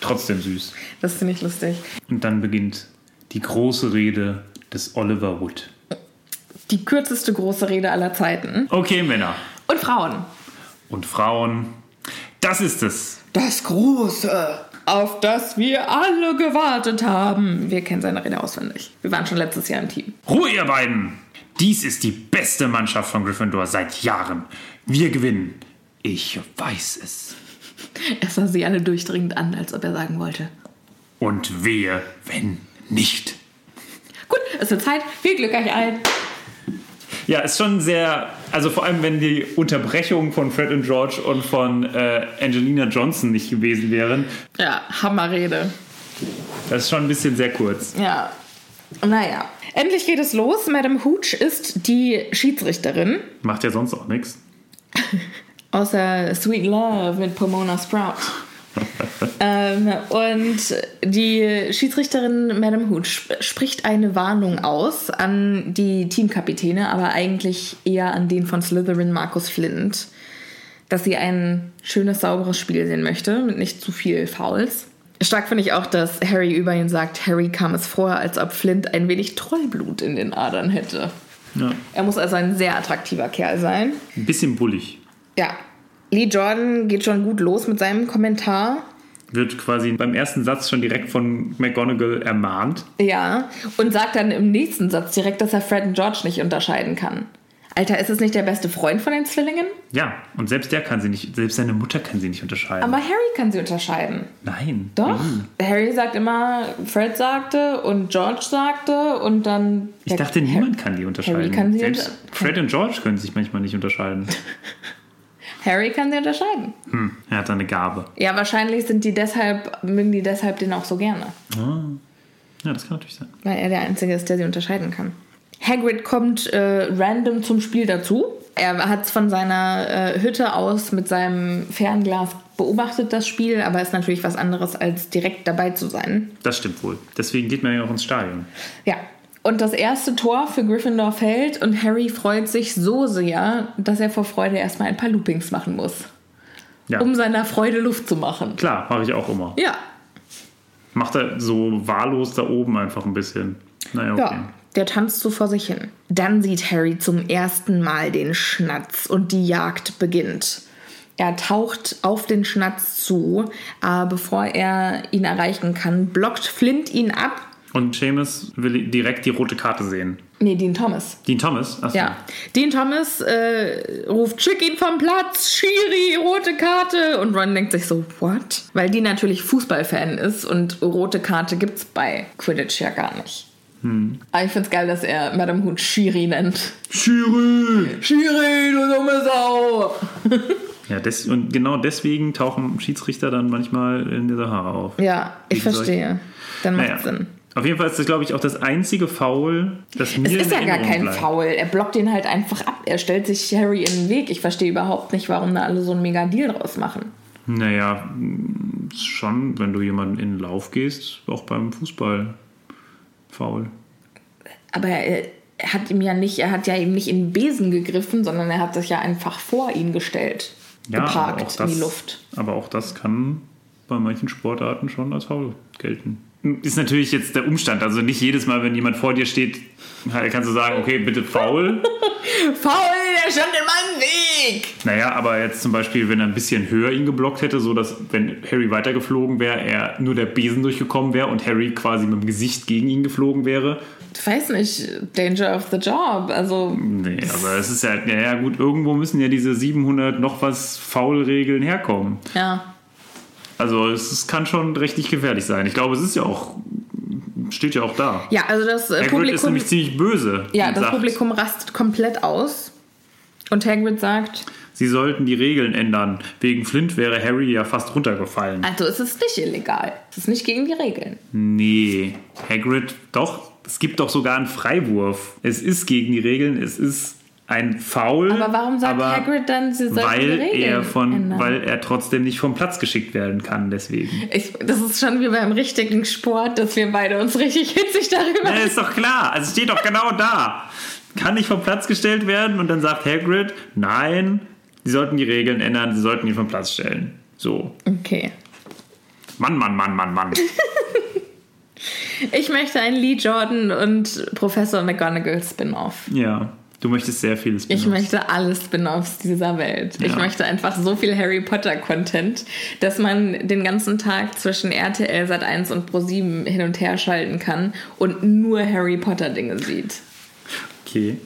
Trotzdem süß. das finde ich lustig. Und dann beginnt die große Rede des Oliver Wood. Die kürzeste große Rede aller Zeiten. Okay, Männer. Und Frauen. und Frauen. Das ist es. Das Große, auf das wir alle gewartet haben. Wir kennen seine Rede auswendig. Wir waren schon letztes Jahr im Team. Ruhe, ihr beiden! Dies ist die beste Mannschaft von Gryffindor seit Jahren. Wir gewinnen. Ich weiß es. Er sah sie alle durchdringend an, als ob er sagen wollte. Und wehe, wenn nicht. Gut, es wird Zeit. Viel Glück euch allen. Ja, ist schon sehr, also vor allem, wenn die Unterbrechung von Fred und George und von äh, Angelina Johnson nicht gewesen wären, Ja, Hammerrede. das ist schon ein bisschen sehr kurz. Ja. Naja. Endlich geht es los. Madame Hooch ist die Schiedsrichterin. Macht ja sonst auch nichts. Außer Sweet Love mit Pomona Sprout. ähm, und die Schiedsrichterin Madame Hooch sp spricht eine Warnung aus an die Teamkapitäne, aber eigentlich eher an den von Slytherin Markus Flint, dass sie ein schönes, sauberes Spiel sehen möchte, mit nicht zu viel Fouls. Stark finde ich auch, dass Harry über ihn sagt, Harry kam es vor, als ob Flint ein wenig Trollblut in den Adern hätte. Ja. Er muss also ein sehr attraktiver Kerl sein. Ein bisschen bullig. Ja. Lee Jordan geht schon gut los mit seinem Kommentar. Wird quasi beim ersten Satz schon direkt von McGonagall ermahnt. Ja. Und sagt dann im nächsten Satz direkt, dass er Fred und George nicht unterscheiden kann. Alter, ist es nicht der beste Freund von den Zwillingen? Ja, und selbst der kann sie nicht, selbst seine Mutter kann sie nicht unterscheiden. Aber Harry kann sie unterscheiden. Nein. Doch. Wie? Harry sagt immer, Fred sagte und George sagte und dann. Ich dachte, niemand kann die unterscheiden. Harry kann sie Selbst unter- Fred und George können sich manchmal nicht unterscheiden. Harry kann sie unterscheiden. Hm, er hat eine Gabe. Ja, wahrscheinlich sind die deshalb, mögen die deshalb den auch so gerne. Ja, das kann natürlich sein. Weil er der Einzige ist, der sie unterscheiden kann. Hagrid kommt äh, random zum Spiel dazu. Er hat von seiner äh, Hütte aus mit seinem Fernglas beobachtet das Spiel, aber ist natürlich was anderes, als direkt dabei zu sein. Das stimmt wohl. Deswegen geht man ja auch ins Stadion. Ja. Und das erste Tor für Gryffindor fällt und Harry freut sich so sehr, dass er vor Freude erstmal ein paar Loopings machen muss, Ja, um seiner Freude Luft zu machen. klar, mache ich auch immer. Ja, Macht er so wahllos da oben einfach ein bisschen. Naja, okay. Ja, der tanzt so vor sich hin. Dann sieht Harry zum ersten Mal den Schnatz und die Jagd beginnt. Er taucht auf den Schnatz zu, aber bevor er ihn erreichen kann, blockt Flint ihn ab. Und Seamus will direkt die rote Karte sehen. Nee, Dean Thomas. Dean Thomas? Achso. Ja. Dean Thomas äh, ruft, schick ihn vom Platz, Schiri, rote Karte. Und Ron denkt sich so, what? Weil die natürlich Fußballfan ist und rote Karte gibt's bei Quidditch ja gar nicht. Aber ich find's geil, dass er Madame Hood Schiri nennt. Schiri! Schiri, du dumme Sau! Ja, des, und genau deswegen tauchen Schiedsrichter dann manchmal in der Sahara auf. Ja, ich verstehe. Dann macht Naja. Sinn. Auf jeden Fall ist das, glaube ich, auch das einzige Foul, das mir Es ist ja gar kein bleibt. Foul. Er blockt ihn halt einfach ab. Er stellt sich Harry in den Weg. Ich verstehe überhaupt nicht, warum da alle so ein mega Deal draus machen. Naja, schon, wenn du jemanden in den Lauf gehst, auch beim Fußball faul. Aber er, er hat ihm ja nicht, er hat ja ihm nicht in den Besen gegriffen, sondern er hat sich ja einfach vor ihn gestellt. Ja, geparkt auch in die das- Luft. Aber auch das kann bei manchen Sportarten schon als faul gelten. Ist natürlich jetzt der Umstand. Also nicht jedes Mal, wenn jemand vor dir steht, kannst du sagen, okay, bitte faul. Faul, der stand in meinem Weg! Naja, aber jetzt zum Beispiel, wenn er ein bisschen höher ihn geblockt hätte, so dass, wenn Harry weitergeflogen wäre, er nur der Besen durchgekommen wäre und Harry quasi mit dem Gesicht gegen ihn geflogen wäre. Ich weiß nicht, Danger of the Job. Also, Nee, aber es ist ja, ja, ja gut, irgendwo müssen ja diese 700 noch was Foul-Regeln herkommen. ja. Also es, es kann schon richtig gefährlich sein. Ich glaube, es ist ja auch, steht ja auch da. Ja, also das äh, Hagrid ist Publikum. nämlich ziemlich böse. Ja, das sagt, Publikum rastet komplett aus. Und Hagrid sagt, Sie sollten die Regeln ändern. Wegen Flint wäre Harry ja fast runtergefallen. also es ist nicht illegal. Es ist nicht gegen die Regeln. Nee, Hagrid, doch, es gibt doch sogar einen Freiwurf. Es ist gegen die Regeln, es ist ein Foul. Aber warum sagt aber Hagrid dann, sie sollten weil die Regeln er von, ändern? weil er trotzdem nicht vom Platz geschickt werden kann, deswegen. Ich, das ist schon wie beim richtigen Sport, dass wir beide uns richtig hitzig darüber Ja, ist doch klar. Also es steht doch genau da. Kann nicht vom Platz gestellt werden und dann sagt Hagrid, nein, sie sollten die Regeln ändern, sie sollten ihn vom Platz stellen. So. Okay. Mann, Mann, Mann, Mann, Mann. Ich möchte ein Lee Jordan und Professor McGonagall Spin-off. ja. Du möchtest sehr viele Ich Spin-offs. möchte alle Spin-offs dieser Welt. Ich Ja. möchte einfach so viel Harry Potter-Content, dass man den ganzen Tag zwischen RTL Sat1 und Pro7 hin und her schalten kann und nur Harry Potter-Dinge sieht. Okay.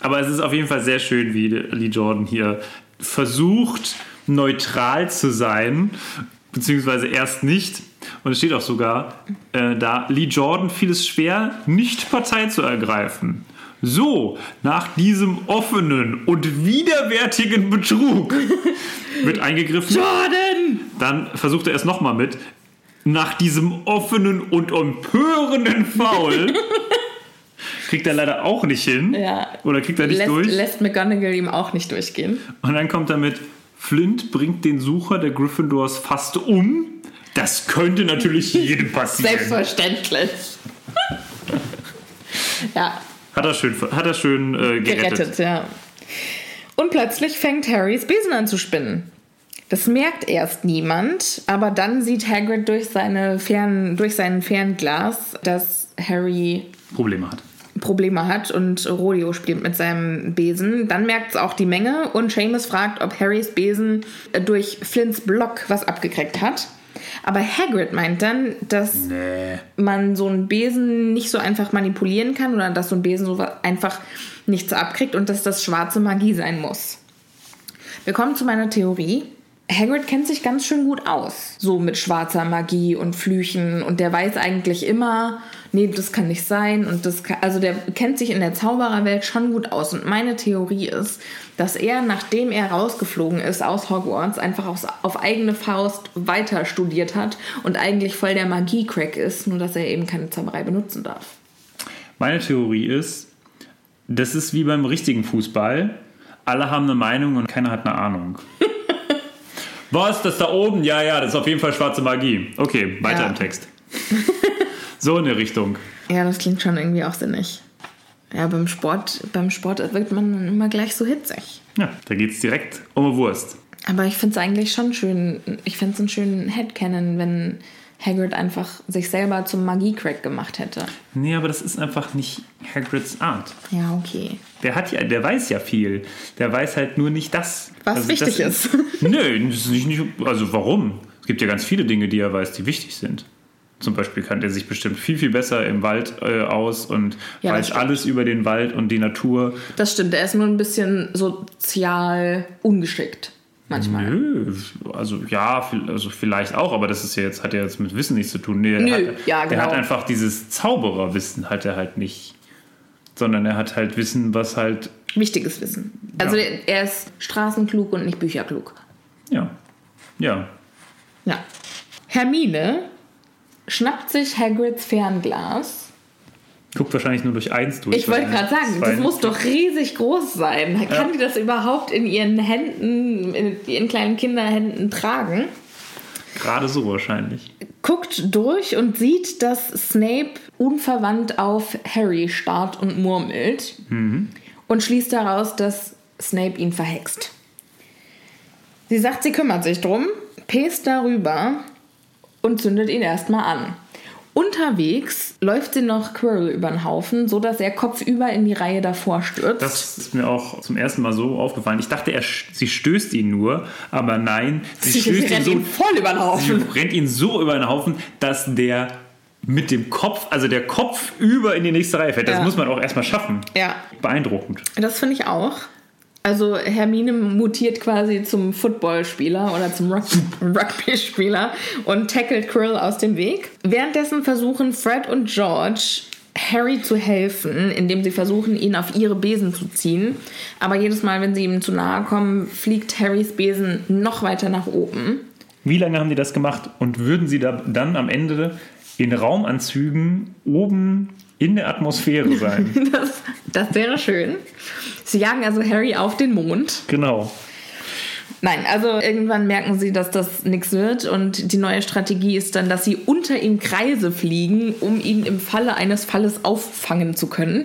Aber es ist auf jeden Fall sehr schön, wie Lee Jordan hier versucht, neutral zu sein, beziehungsweise erst nicht. Und es steht auch sogar äh, da, Lee Jordan fiel es schwer, nicht Partei zu ergreifen. So, nach diesem offenen und widerwärtigen Betrug wird eingegriffen. Jordan! Dann versucht er es nochmal mit. Nach diesem offenen und empörenden Foul kriegt er leider auch nicht hin. Ja. Oder kriegt er nicht Lässt, durch. lässt McGonagall ihm auch nicht durchgehen. Und dann kommt er mit, Flint bringt den Sucher der Gryffindors fast um. Das könnte natürlich jedem passieren. Selbstverständlich. ja, Hat er schön, hat er schön äh, gerettet. gerettet, ja. Und plötzlich fängt Harrys Besen an zu spinnen. Das merkt erst niemand, aber dann sieht Hagrid durch, seine Fern, durch sein Fernglas, dass Harry Probleme hat. Probleme hat und Rodeo spielt mit seinem Besen. Dann merkt es auch die Menge und Seamus fragt, ob Harrys Besen durch Flints Block was abgekriegt hat. Aber Hagrid meint dann, dass Nee. man so einen Besen nicht so einfach manipulieren kann oder dass so ein Besen so einfach nichts abkriegt und dass das schwarze Magie sein muss. Wir kommen zu meiner Theorie. Hagrid kennt sich ganz schön gut aus, so mit schwarzer Magie und Flüchen und der weiß eigentlich immer, nee, das kann nicht sein und das kann, also der kennt sich in der Zaubererwelt schon gut aus und meine Theorie ist, dass er, nachdem er rausgeflogen ist aus Hogwarts, einfach aus, auf eigene Faust weiter studiert hat und eigentlich voll der Magie-Crack ist, nur dass er eben keine Zauberei benutzen darf. Meine Theorie ist, das ist wie beim richtigen Fußball. Alle haben eine Meinung und keiner hat eine Ahnung. Was, das da oben? Ja, ja, das ist auf jeden Fall schwarze Magie. Okay, weiter Ja. im Text. so in der Richtung. Ja, das klingt schon irgendwie auch sinnig. Ja, beim Sport, beim Sport wird man immer gleich so hitzig. Ja, da geht es direkt um eine Wurst. Aber ich finde es eigentlich schon schön, ich finde es einen schönen Headcanon, wenn Hagrid einfach sich selber zum Magie-Crack gemacht hätte. Nee, aber das ist einfach nicht Hagrids Art. Ja, okay. Der hat ja, der weiß ja viel. Der weiß halt nur nicht das. Was wichtig das ist. Nö, das ist nicht, nicht, also warum? Es gibt ja ganz viele Dinge, die er weiß, die wichtig sind. Zum Beispiel kann er sich bestimmt viel, viel besser im Wald äh, aus und Ja, weiß alles über den Wald und die Natur. Das stimmt, er ist nur ein bisschen sozial ungeschickt. Manchmal. Nö, also ja, also vielleicht auch, aber das ist ja jetzt, hat ja jetzt mit Wissen nichts zu tun. Nee, Nö, hat, ja, genau. hat einfach dieses Zaubererwissen hat er halt nicht. Sondern er hat halt Wissen, was halt, Wichtiges Wissen. Also Ja. er- er ist straßenklug und nicht bücherklug. ja, ja, Ja. Hermine schnappt sich Hagrids Fernglas guckt wahrscheinlich nur durch eins durch. Ich wollte gerade sagen, das muss doch riesig groß sein. Kann die das überhaupt in ihren Händen, in ihren kleinen Kinderhänden tragen? Gerade so wahrscheinlich. Guckt durch und sieht, dass Snape unverwandt auf Harry starrt und murmelt und schließt daraus, dass Snape ihn verhext. Sie sagt, sie kümmert sich drum, pest darüber und zündet ihn erstmal an. Unterwegs läuft sie noch Quirrell über den Haufen, sodass er kopfüber in die Reihe davor stürzt. Das ist mir auch zum ersten Mal so aufgefallen. Ich dachte, er, sie stößt ihn nur, aber nein, sie, sie stößt ihn rennt so, ihn voll über den sie Haufen. rennt ihn so über den Haufen, dass der mit dem Kopf, also der Kopf über in die nächste Reihe fällt. Das Ja. muss man auch erstmal schaffen. Ja, Beeindruckend. das finde ich auch. Also Hermine mutiert quasi zum Footballspieler oder zum Rug- Rugby-Spieler und tackelt Quirrell aus dem Weg. Währenddessen versuchen Fred und George Harry zu helfen, indem sie versuchen, ihn auf ihre Besen zu ziehen. Aber jedes Mal, wenn sie ihm zu nahe kommen, fliegt Harrys Besen noch weiter nach oben. Wie lange haben die das gemacht und würden sie da dann am Ende in Raumanzügen oben in der Atmosphäre sein? Das, das wäre schön. Sie jagen also Harry auf den Mond. genau. Nein, also irgendwann merken sie, dass das nichts wird und die neue Strategie ist dann, dass sie unter ihm Kreise fliegen, um ihn im Falle eines Falles auffangen zu können.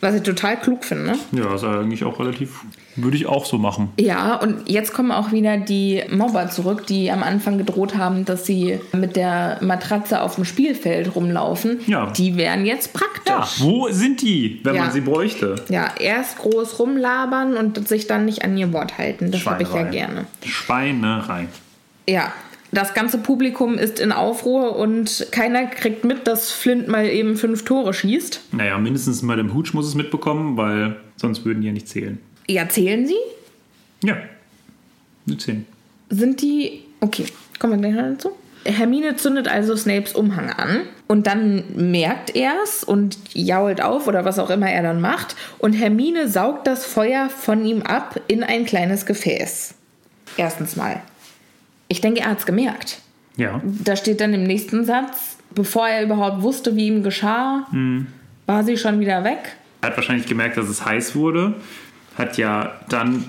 Was ich total klug finde. Ja, ist eigentlich auch relativ, würde ich auch so machen. Ja, und jetzt kommen auch wieder die Mobber zurück, die am Anfang gedroht haben, dass sie mit der Matratze auf dem Spielfeld rumlaufen. Ja. Die wären jetzt praktisch. Wo sind die, wenn Ja. man sie bräuchte? Ja, erst groß rumlabern und sich dann nicht an ihr Wort halten. Das habe ich ja gerne. Schweinerei. Ja, das ganze Publikum ist in Aufruhr und keiner kriegt mit, dass Flint mal eben fünf Tore schießt. Naja, mindestens mal dem Hutsch muss es mitbekommen, weil sonst würden die ja nicht zählen. Ja, zählen sie? Ja, die zählen. Sind die. Okay, kommen wir gleich dazu. Hermine zündet also Snapes Umhang an und dann merkt er es und jault auf oder was auch immer er dann macht und Hermine saugt das Feuer von ihm ab in ein kleines Gefäß. Erstens mal. Ich denke, er hat es gemerkt. Ja. Da steht dann im nächsten Satz, bevor er überhaupt wusste, wie ihm geschah, war sie schon wieder weg. Er hat wahrscheinlich gemerkt, dass es heiß wurde, hat ja dann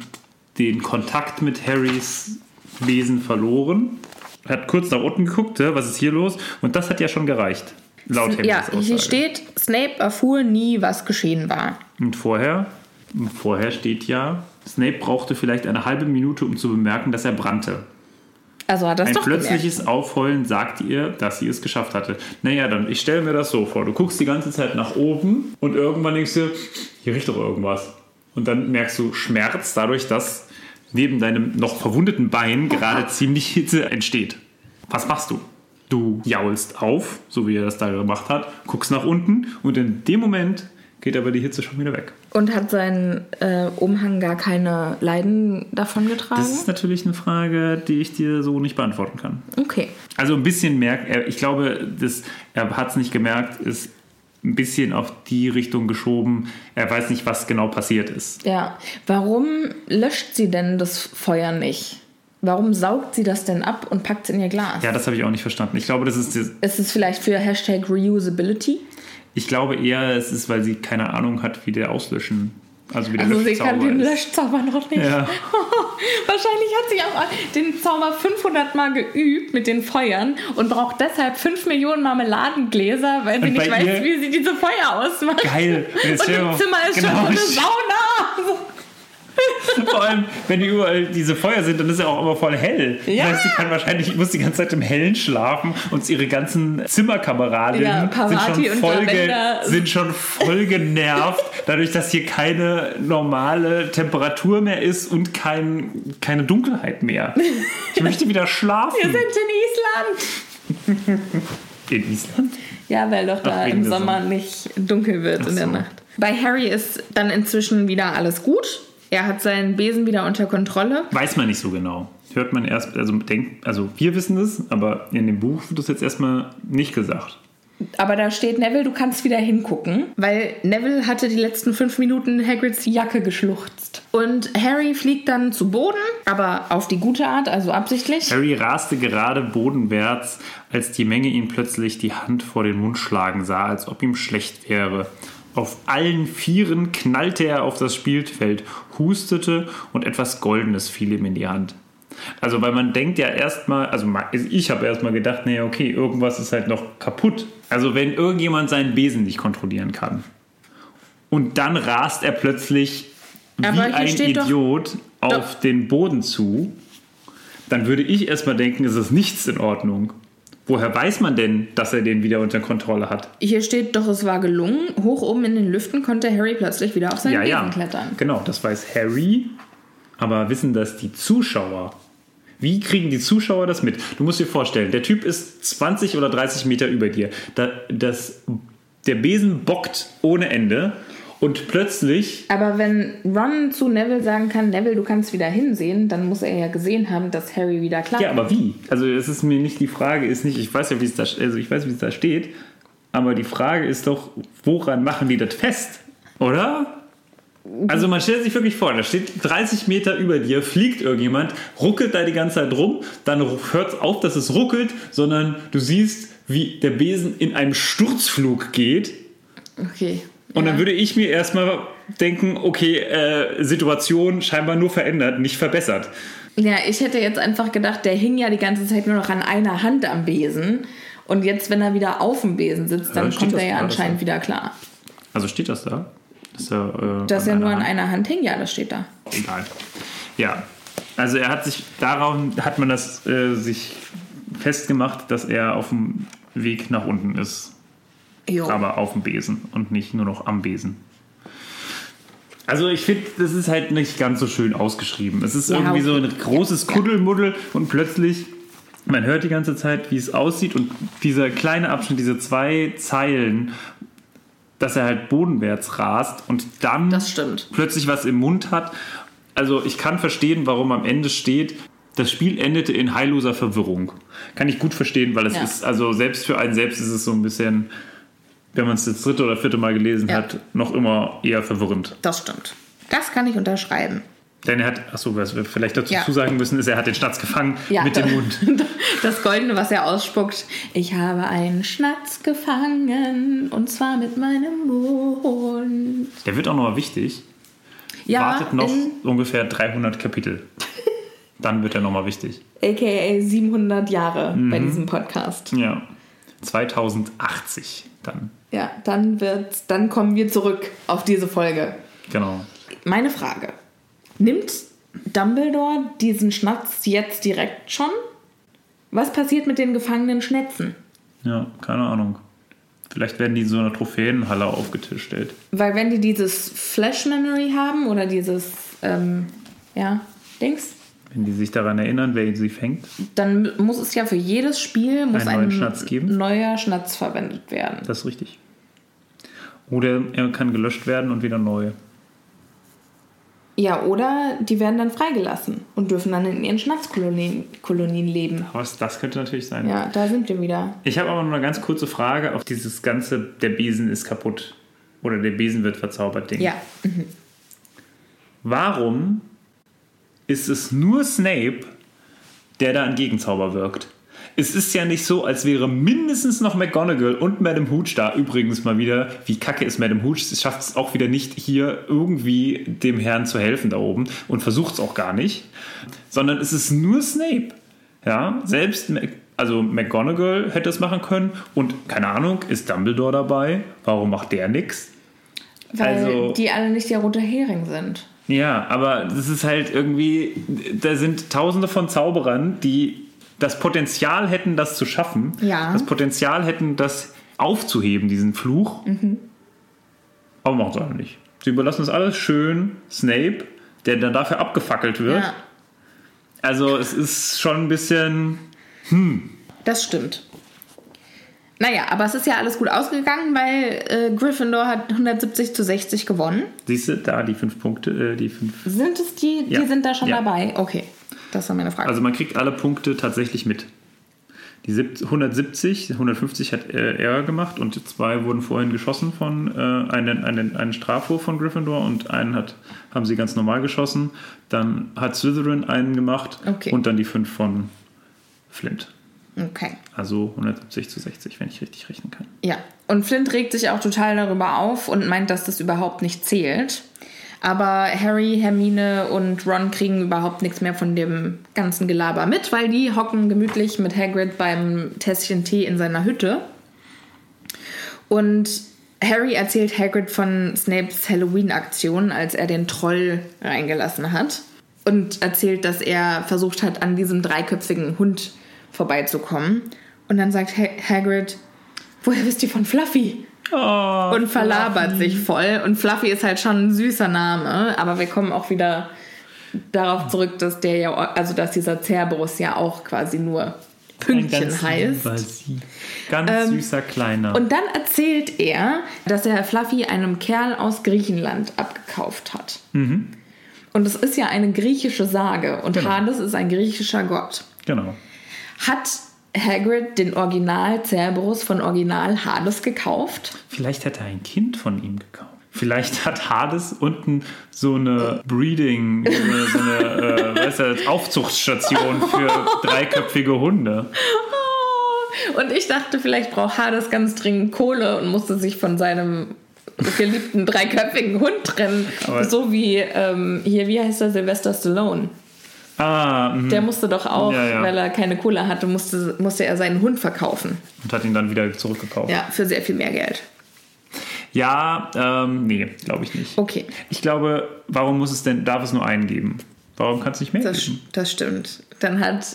den Kontakt mit Harrys Wesen verloren, hat kurz nach unten geguckt, was ist hier los? Und das hat ja schon gereicht. Laut Harrys Ja, Aussage. hier steht, Snape erfuhr nie, was geschehen war. Und vorher, und vorher steht ja, Snape brauchte vielleicht eine halbe Minute, um zu bemerken, dass er brannte. Also hat es Ein doch gemerkt. plötzliches Aufheulen sagt ihr, dass sie es geschafft hatte. Naja, dann, ich stelle mir das so vor. Du guckst die ganze Zeit nach oben und irgendwann denkst du, hier riecht doch irgendwas. Und dann merkst du Schmerz dadurch, dass neben deinem noch verwundeten Bein gerade ziemlich Hitze entsteht. Was machst du? Du jaulst auf, so wie er das da gemacht hat, guckst nach unten und in dem Moment geht aber die Hitze schon wieder weg. Und hat sein äh, Umhang gar keine Leiden davon getragen? Das ist natürlich eine Frage, die ich dir so nicht beantworten kann. okay. Also ein bisschen merkt er, ich glaube, das, er hat es nicht gemerkt, ist ein bisschen auf die Richtung geschoben. Er weiß nicht, was genau passiert ist. Ja. Warum löscht sie denn das Feuer nicht? Warum saugt sie das denn ab und packt es in ihr Glas? Ja, das habe ich auch nicht verstanden. Ich glaube, das ist, Ist es vielleicht für Hashtag Reusability? Ich glaube eher, es ist, weil sie keine Ahnung hat, wie der auslöschen, also wie der Also sie kann den. Löschzauber noch nicht. Ja. Wahrscheinlich hat sie auch den Zauber 500 Mal geübt mit den Feuern und braucht deshalb 5 Millionen Marmeladengläser, weil sie Und nicht weiß, wie sie diese Feuer ausmacht. Geil. Und im Zimmer ist genau, schon so eine Sauna. Vor allem, wenn überall diese Feuer sind, dann ist ja auch immer voll hell. Ja. Das heißt, sie kann wahrscheinlich, muss die ganze Zeit im Hellen schlafen und ihre ganzen Zimmerkameradinnen Ja, sind, schon voll sind schon voll genervt, dadurch, dass hier keine normale Temperatur mehr ist und kein, keine Dunkelheit mehr. Ich möchte wieder schlafen. Wir sind in Island. In Island? Ja, weil doch da Ach, im Sommer Sonne. nicht dunkel wird in der so. Nacht. Bei Harry ist dann inzwischen wieder alles gut. Er hat seinen Besen wieder unter Kontrolle. Weiß man nicht so genau. Hört man erst, also denkt, also wir wissen es, aber in dem Buch wird das jetzt erstmal nicht gesagt. Aber da steht Neville, du kannst wieder hingucken, weil Neville hatte die letzten fünf Minuten Hagrids Jacke geschluchzt. Und Harry fliegt dann zu Boden, aber auf die gute Art, also absichtlich. Harry raste gerade bodenwärts, als die Menge ihn plötzlich die Hand vor den Mund schlagen sah, als ob ihm schlecht wäre. Auf allen Vieren knallte er auf das Spielfeld, hustete und etwas Goldenes fiel ihm in die Hand. Also, weil man denkt ja erstmal, also ich habe erstmal gedacht, naja, okay, irgendwas ist halt noch kaputt. Also, wenn irgendjemand seinen Besen nicht kontrollieren kann. Und dann rast er plötzlich wie ein steht doch- Idiot auf Doch. den Boden zu, dann würde ich erstmal denken, es ist nichts in Ordnung. Woher weiß man denn, dass er den wieder unter Kontrolle hat? Hier steht doch, es war gelungen. Hoch oben in den Lüften konnte Harry plötzlich wieder auf seinen ja, Besen ja. klettern. Genau, das weiß Harry. Aber wissen das die Zuschauer? Wie kriegen die Zuschauer das mit? Du musst dir vorstellen, der Typ ist 20 oder 30 Meter über dir. Da, das, der Besen bockt ohne Ende und plötzlich Aber wenn Ron zu Neville sagen kann, Neville, du kannst wieder hinsehen, dann muss er ja gesehen haben, dass Harry wieder klar Ja, aber wie? Also es ist mir nicht die Frage, ist nicht, ich weiß ja, wie es da, also ich weiß, wie es da steht, aber die Frage ist doch, woran machen die das fest? Oder? Also man stellt sich wirklich vor, da steht 30 Meter über dir, fliegt irgendjemand, ruckelt da die ganze Zeit rum, dann hört es auf, dass es ruckelt, sondern du siehst, wie der Besen in einem Sturzflug geht. Okay. Und ja. dann würde ich mir erstmal denken, okay, äh, Situation scheinbar nur verändert, nicht verbessert. Ja, ich hätte jetzt einfach gedacht, der hing ja die ganze Zeit nur noch an einer Hand am Besen. Und jetzt, wenn er wieder auf dem Besen sitzt, dann steht kommt er ja anscheinend so. wieder klar. Also steht das da? Ist er, äh, Das ja nur an Hand? einer Hand hing. Ja, das steht da. Egal. Ja. Also er hat sich darauf hat man das äh, sich festgemacht, dass er auf dem Weg nach unten ist. Jo. aber auf dem Besen und nicht nur noch am Besen. Also ich finde, das ist halt nicht ganz so schön ausgeschrieben. Es ist Ja, irgendwie so ein großes. Kuddelmuddel und plötzlich, man hört die ganze Zeit, wie es aussieht und dieser kleine Abschnitt, diese zwei Zeilen, dass er halt bodenwärts rast und dann Das stimmt. plötzlich was im Mund hat. Also ich kann verstehen, warum am Ende steht, das Spiel endete in heilloser Verwirrung. Kann ich gut verstehen, weil es Ja. ist, also selbst für einen selbst ist es so ein bisschen, wenn man es das dritte oder vierte Mal gelesen Ja. hat, noch immer eher verwirrend. Das stimmt. Das kann ich unterschreiben. Denn er hat, achso, was wir vielleicht dazu Ja. sagen müssen, ist, er hat den Schnatz gefangen Ja. mit dem Mund. Das Goldene, was er ausspuckt. Ich habe einen Schnatz gefangen und zwar mit meinem Mund. Der wird auch noch mal wichtig. Ja, Wartet noch ungefähr 300 Kapitel. Dann wird er noch mal wichtig. aka 700 Jahre Mhm. bei diesem Podcast. Ja. 2080 dann. Ja, dann wird, dann kommen wir zurück auf diese Folge. Genau. Meine Frage: Nimmt Dumbledore diesen Schnatz jetzt direkt schon? Was passiert mit den gefangenen Schnätzen? Ja, keine Ahnung. Vielleicht werden die in so einer Trophäenhalle aufgestellt. Weil wenn die dieses Flash Memory haben oder dieses, ähm, ja, Dings, Wenn die sich daran erinnern, wer sie fängt. dann muss es ja für jedes Spiel muss ein Schnatz geben? neuer Schnatz verwendet werden. Das ist richtig. Oder er kann gelöscht werden und wieder neu. Ja, oder die werden dann freigelassen und dürfen dann in ihren Schnatzkolonien Kolonien leben. Was, das könnte natürlich sein. Ja, da sind wir wieder. Ich habe aber noch eine ganz kurze Frage auf dieses ganze, der Besen ist kaputt. Oder der Besen wird verzaubert Ding. Ja, Warum ist es nur Snape, der da einen Gegenzauber wirkt? Es ist ja nicht so, als wäre mindestens noch McGonagall und Madame Hooch da. Übrigens mal wieder, wie kacke ist Madame Hooch? Sie schafft es auch wieder nicht, hier irgendwie dem Herrn zu helfen da oben und versucht es auch gar nicht. Sondern es ist nur Snape. Ja, selbst, Mac- also McGonagall hätte es machen können und keine Ahnung, ist Dumbledore dabei? Warum macht der nichts? weil Also- die alle nicht der rote Hering sind. Ja, aber das ist halt irgendwie, da sind tausende von Zauberern, die das Potenzial hätten, das zu schaffen. Ja. Das Potenzial hätten, das aufzuheben, diesen Fluch. Aber machen sie alle nicht. Sie überlassen es alles schön Snape, der dann dafür abgefackelt wird. Ja, Also es ist schon ein bisschen, das stimmt. Naja, aber es ist ja alles gut ausgegangen, weil äh, Gryffindor hat 170 zu 60 gewonnen. siehst du, da die fünf Punkte, äh, die fünf. Sind es die, die Ja. sind da schon Ja. dabei? Okay, das war meine Frage. Also man kriegt alle Punkte tatsächlich mit. Die sieb- 170, 150 hat äh, er gemacht und zwei wurden vorhin geschossen von äh, einen, einen, einen Strafwurf von Gryffindor und einen hat, haben sie ganz normal geschossen. Dann hat Slytherin einen gemacht Okay. und dann die fünf von Flint. Okay. Also 170 zu 60, wenn ich richtig rechnen kann. Ja, und Flint regt sich auch total darüber auf und meint, dass das überhaupt nicht zählt. Aber Harry, Hermine und Ron kriegen überhaupt nichts mehr von dem ganzen Gelaber mit, weil die hocken gemütlich mit Hagrid beim Tässchen Tee in seiner Hütte. Und Harry erzählt Hagrid von Snapes Halloween-Aktion, als er den Troll reingelassen hat. Und erzählt, dass er versucht hat, an diesem dreiköpfigen Hund vorbeizukommen. Und dann sagt ha Hagrid, woher wisst ihr von Fluffy? Oh, Und verlabert sich voll. Und Fluffy ist halt schon ein süßer Name, aber wir kommen auch wieder darauf zurück, dass der ja, also dass dieser Cerberus ja auch quasi nur Pünktchen heißt. Ganz Ähm, süßer Kleiner. Und dann erzählt er, dass er Fluffy einem Kerl aus Griechenland abgekauft hat. Und es ist ja eine griechische Sage und Genau. Hades ist ein griechischer Gott. genau. Hat Hagrid den Original Cerberus von Original Hades gekauft? Vielleicht hat er ein Kind von ihm gekauft. Vielleicht hat Hades unten so eine Breeding, so eine, äh, weißt du, Aufzuchtstation für dreiköpfige Hunde. Und ich dachte, vielleicht braucht Hades ganz dringend Kohle und musste sich von seinem geliebten dreiköpfigen Hund trennen. Aber- so wie ähm, hier, wie heißt der Sylvester Stallone? Ah, mhm. Der musste doch auch, Ja, ja. weil er keine Kohle hatte, musste, musste er seinen Hund verkaufen. und hat ihn dann wieder zurückgekauft. Ja, für sehr viel mehr Geld. Ja, ähm, nee, glaube ich nicht. Okay, Ich glaube, warum muss es denn, darf es nur einen geben? Warum kann es nicht mehr das, geben? das stimmt. Dann hat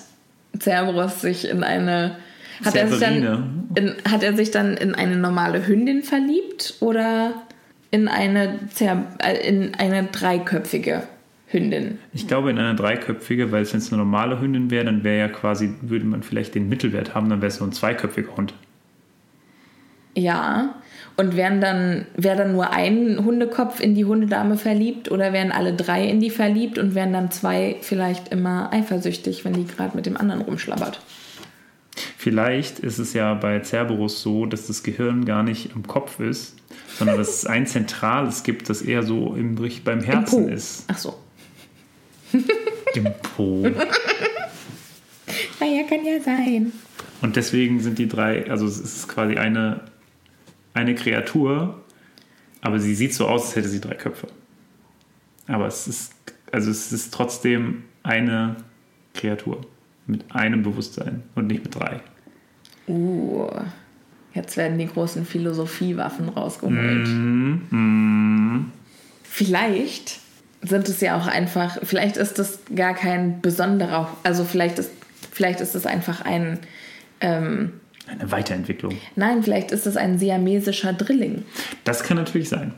Cerberus sich in eine. Hat er, sich dann in, hat er sich dann in eine normale Hündin verliebt oder in eine, Cer äh, in eine dreiköpfige Hündin? Ich glaube in eine dreiköpfige, weil es wenn es eine normale Hündin wäre, dann wäre ja quasi, würde man vielleicht den Mittelwert haben, dann wäre es so ein zweiköpfiger Hund. Ja. Und wären dann, wäre dann nur ein Hundekopf in die Hundedame verliebt oder wären alle drei in die verliebt und wären dann zwei vielleicht immer eifersüchtig, wenn die gerade mit dem anderen rumschlabbert? Vielleicht ist es ja bei Cerberus so, dass das Gehirn gar nicht im Kopf ist, sondern dass es ein zentrales gibt, das eher so im, beim Im Herzen ist. Ach so. Im Po. Naja, kann ja sein. Und deswegen sind die drei, also es ist quasi eine, eine Kreatur, aber sie sieht so aus, als hätte sie drei Köpfe. Aber es ist, also es ist trotzdem eine Kreatur mit einem Bewusstsein und nicht mit drei. Uh, jetzt werden die großen Philosophiewaffen rausgeholt. Vielleicht sind es ja auch einfach, vielleicht ist das gar kein besonderer, also vielleicht ist, vielleicht ist es einfach ein, ähm, Eine Weiterentwicklung. nein, vielleicht ist es ein siamesischer Drilling. Das kann natürlich sein.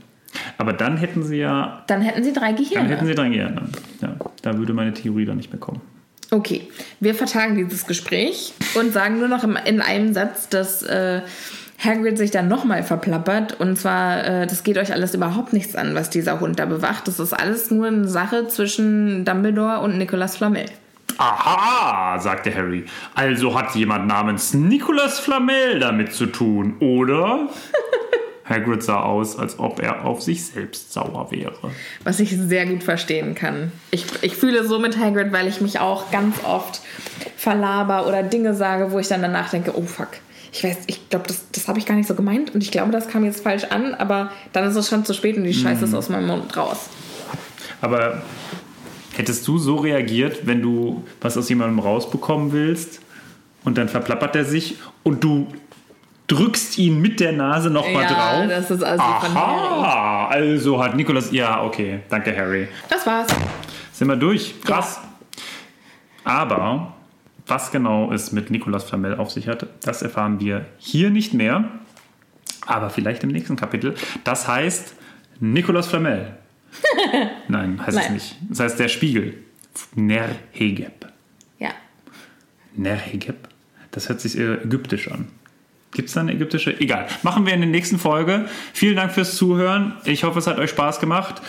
Aber dann hätten sie ja, Dann hätten sie drei dann Gehirne. hätten sie dran geändert. Ja, da würde meine Theorie dann nicht mehr kommen. Okay, wir vertagen dieses Gespräch und sagen nur noch in einem Satz, dass äh, Hagrid sich dann nochmal verplappert. Und zwar, äh, das geht euch alles überhaupt nichts an, was dieser Hund da bewacht. Das ist alles nur eine Sache zwischen Dumbledore und Nicolas Flamel. Aha, sagte Harry. Also hat jemand namens Nicolas Flamel damit zu tun, oder? Hagrid sah aus, als ob er auf sich selbst sauer wäre. Was ich sehr gut verstehen kann. Ich, ich fühle so mit Hagrid, weil ich mich auch ganz oft verlaber oder Dinge sage, wo ich dann danach denke, oh fuck. Ich weiß, ich glaube, das, das habe ich gar nicht so gemeint und ich glaube, das kam jetzt falsch an, aber dann ist es schon zu spät und die Scheiße ist aus meinem Mund raus. Aber hättest du so reagiert, wenn du was aus jemandem rausbekommen willst und dann verplappert er sich und du drückst ihn mit der Nase nochmal Ja, drauf? das ist also. Aha, also hat Nicolas. Ja, okay, danke, Harry. Das war's. Sind wir durch? Krass. Aber was genau es mit Nicolas Flamel auf sich hat, das erfahren wir hier nicht mehr. Aber vielleicht im nächsten Kapitel. Das heißt Nicolas Flamel. Nein, heißt es Nein. nicht. Das heißt der Spiegel. Nerhegeb. Ja. Nerhegeb? Das hört sich eher ägyptisch an. Gibt es da eine ägyptische? Egal. Machen wir in der nächsten Folge. Vielen Dank fürs Zuhören. Ich hoffe, es hat euch Spaß gemacht.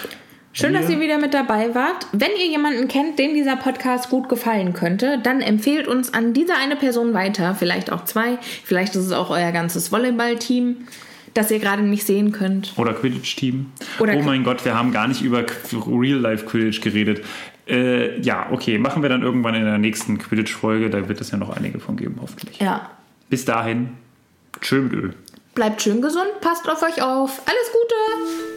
Schön, dass ihr wieder mit dabei wart. Wenn ihr jemanden kennt, dem dieser Podcast gut gefallen könnte, dann empfehlt uns an diese eine Person weiter. Vielleicht auch zwei. Vielleicht ist es auch euer ganzes Volleyballteam, das ihr gerade nicht sehen könnt. Oder Quidditch-Team. Oder oh mein Gott, wir haben gar nicht über Real-Life-Quidditch geredet. Äh, ja, okay, machen wir dann irgendwann in der nächsten Quidditch-Folge. Da wird es ja noch einige von geben, hoffentlich. Ja. Bis dahin, schön mit Öl. Bleibt schön gesund, passt auf euch auf. Alles Gute!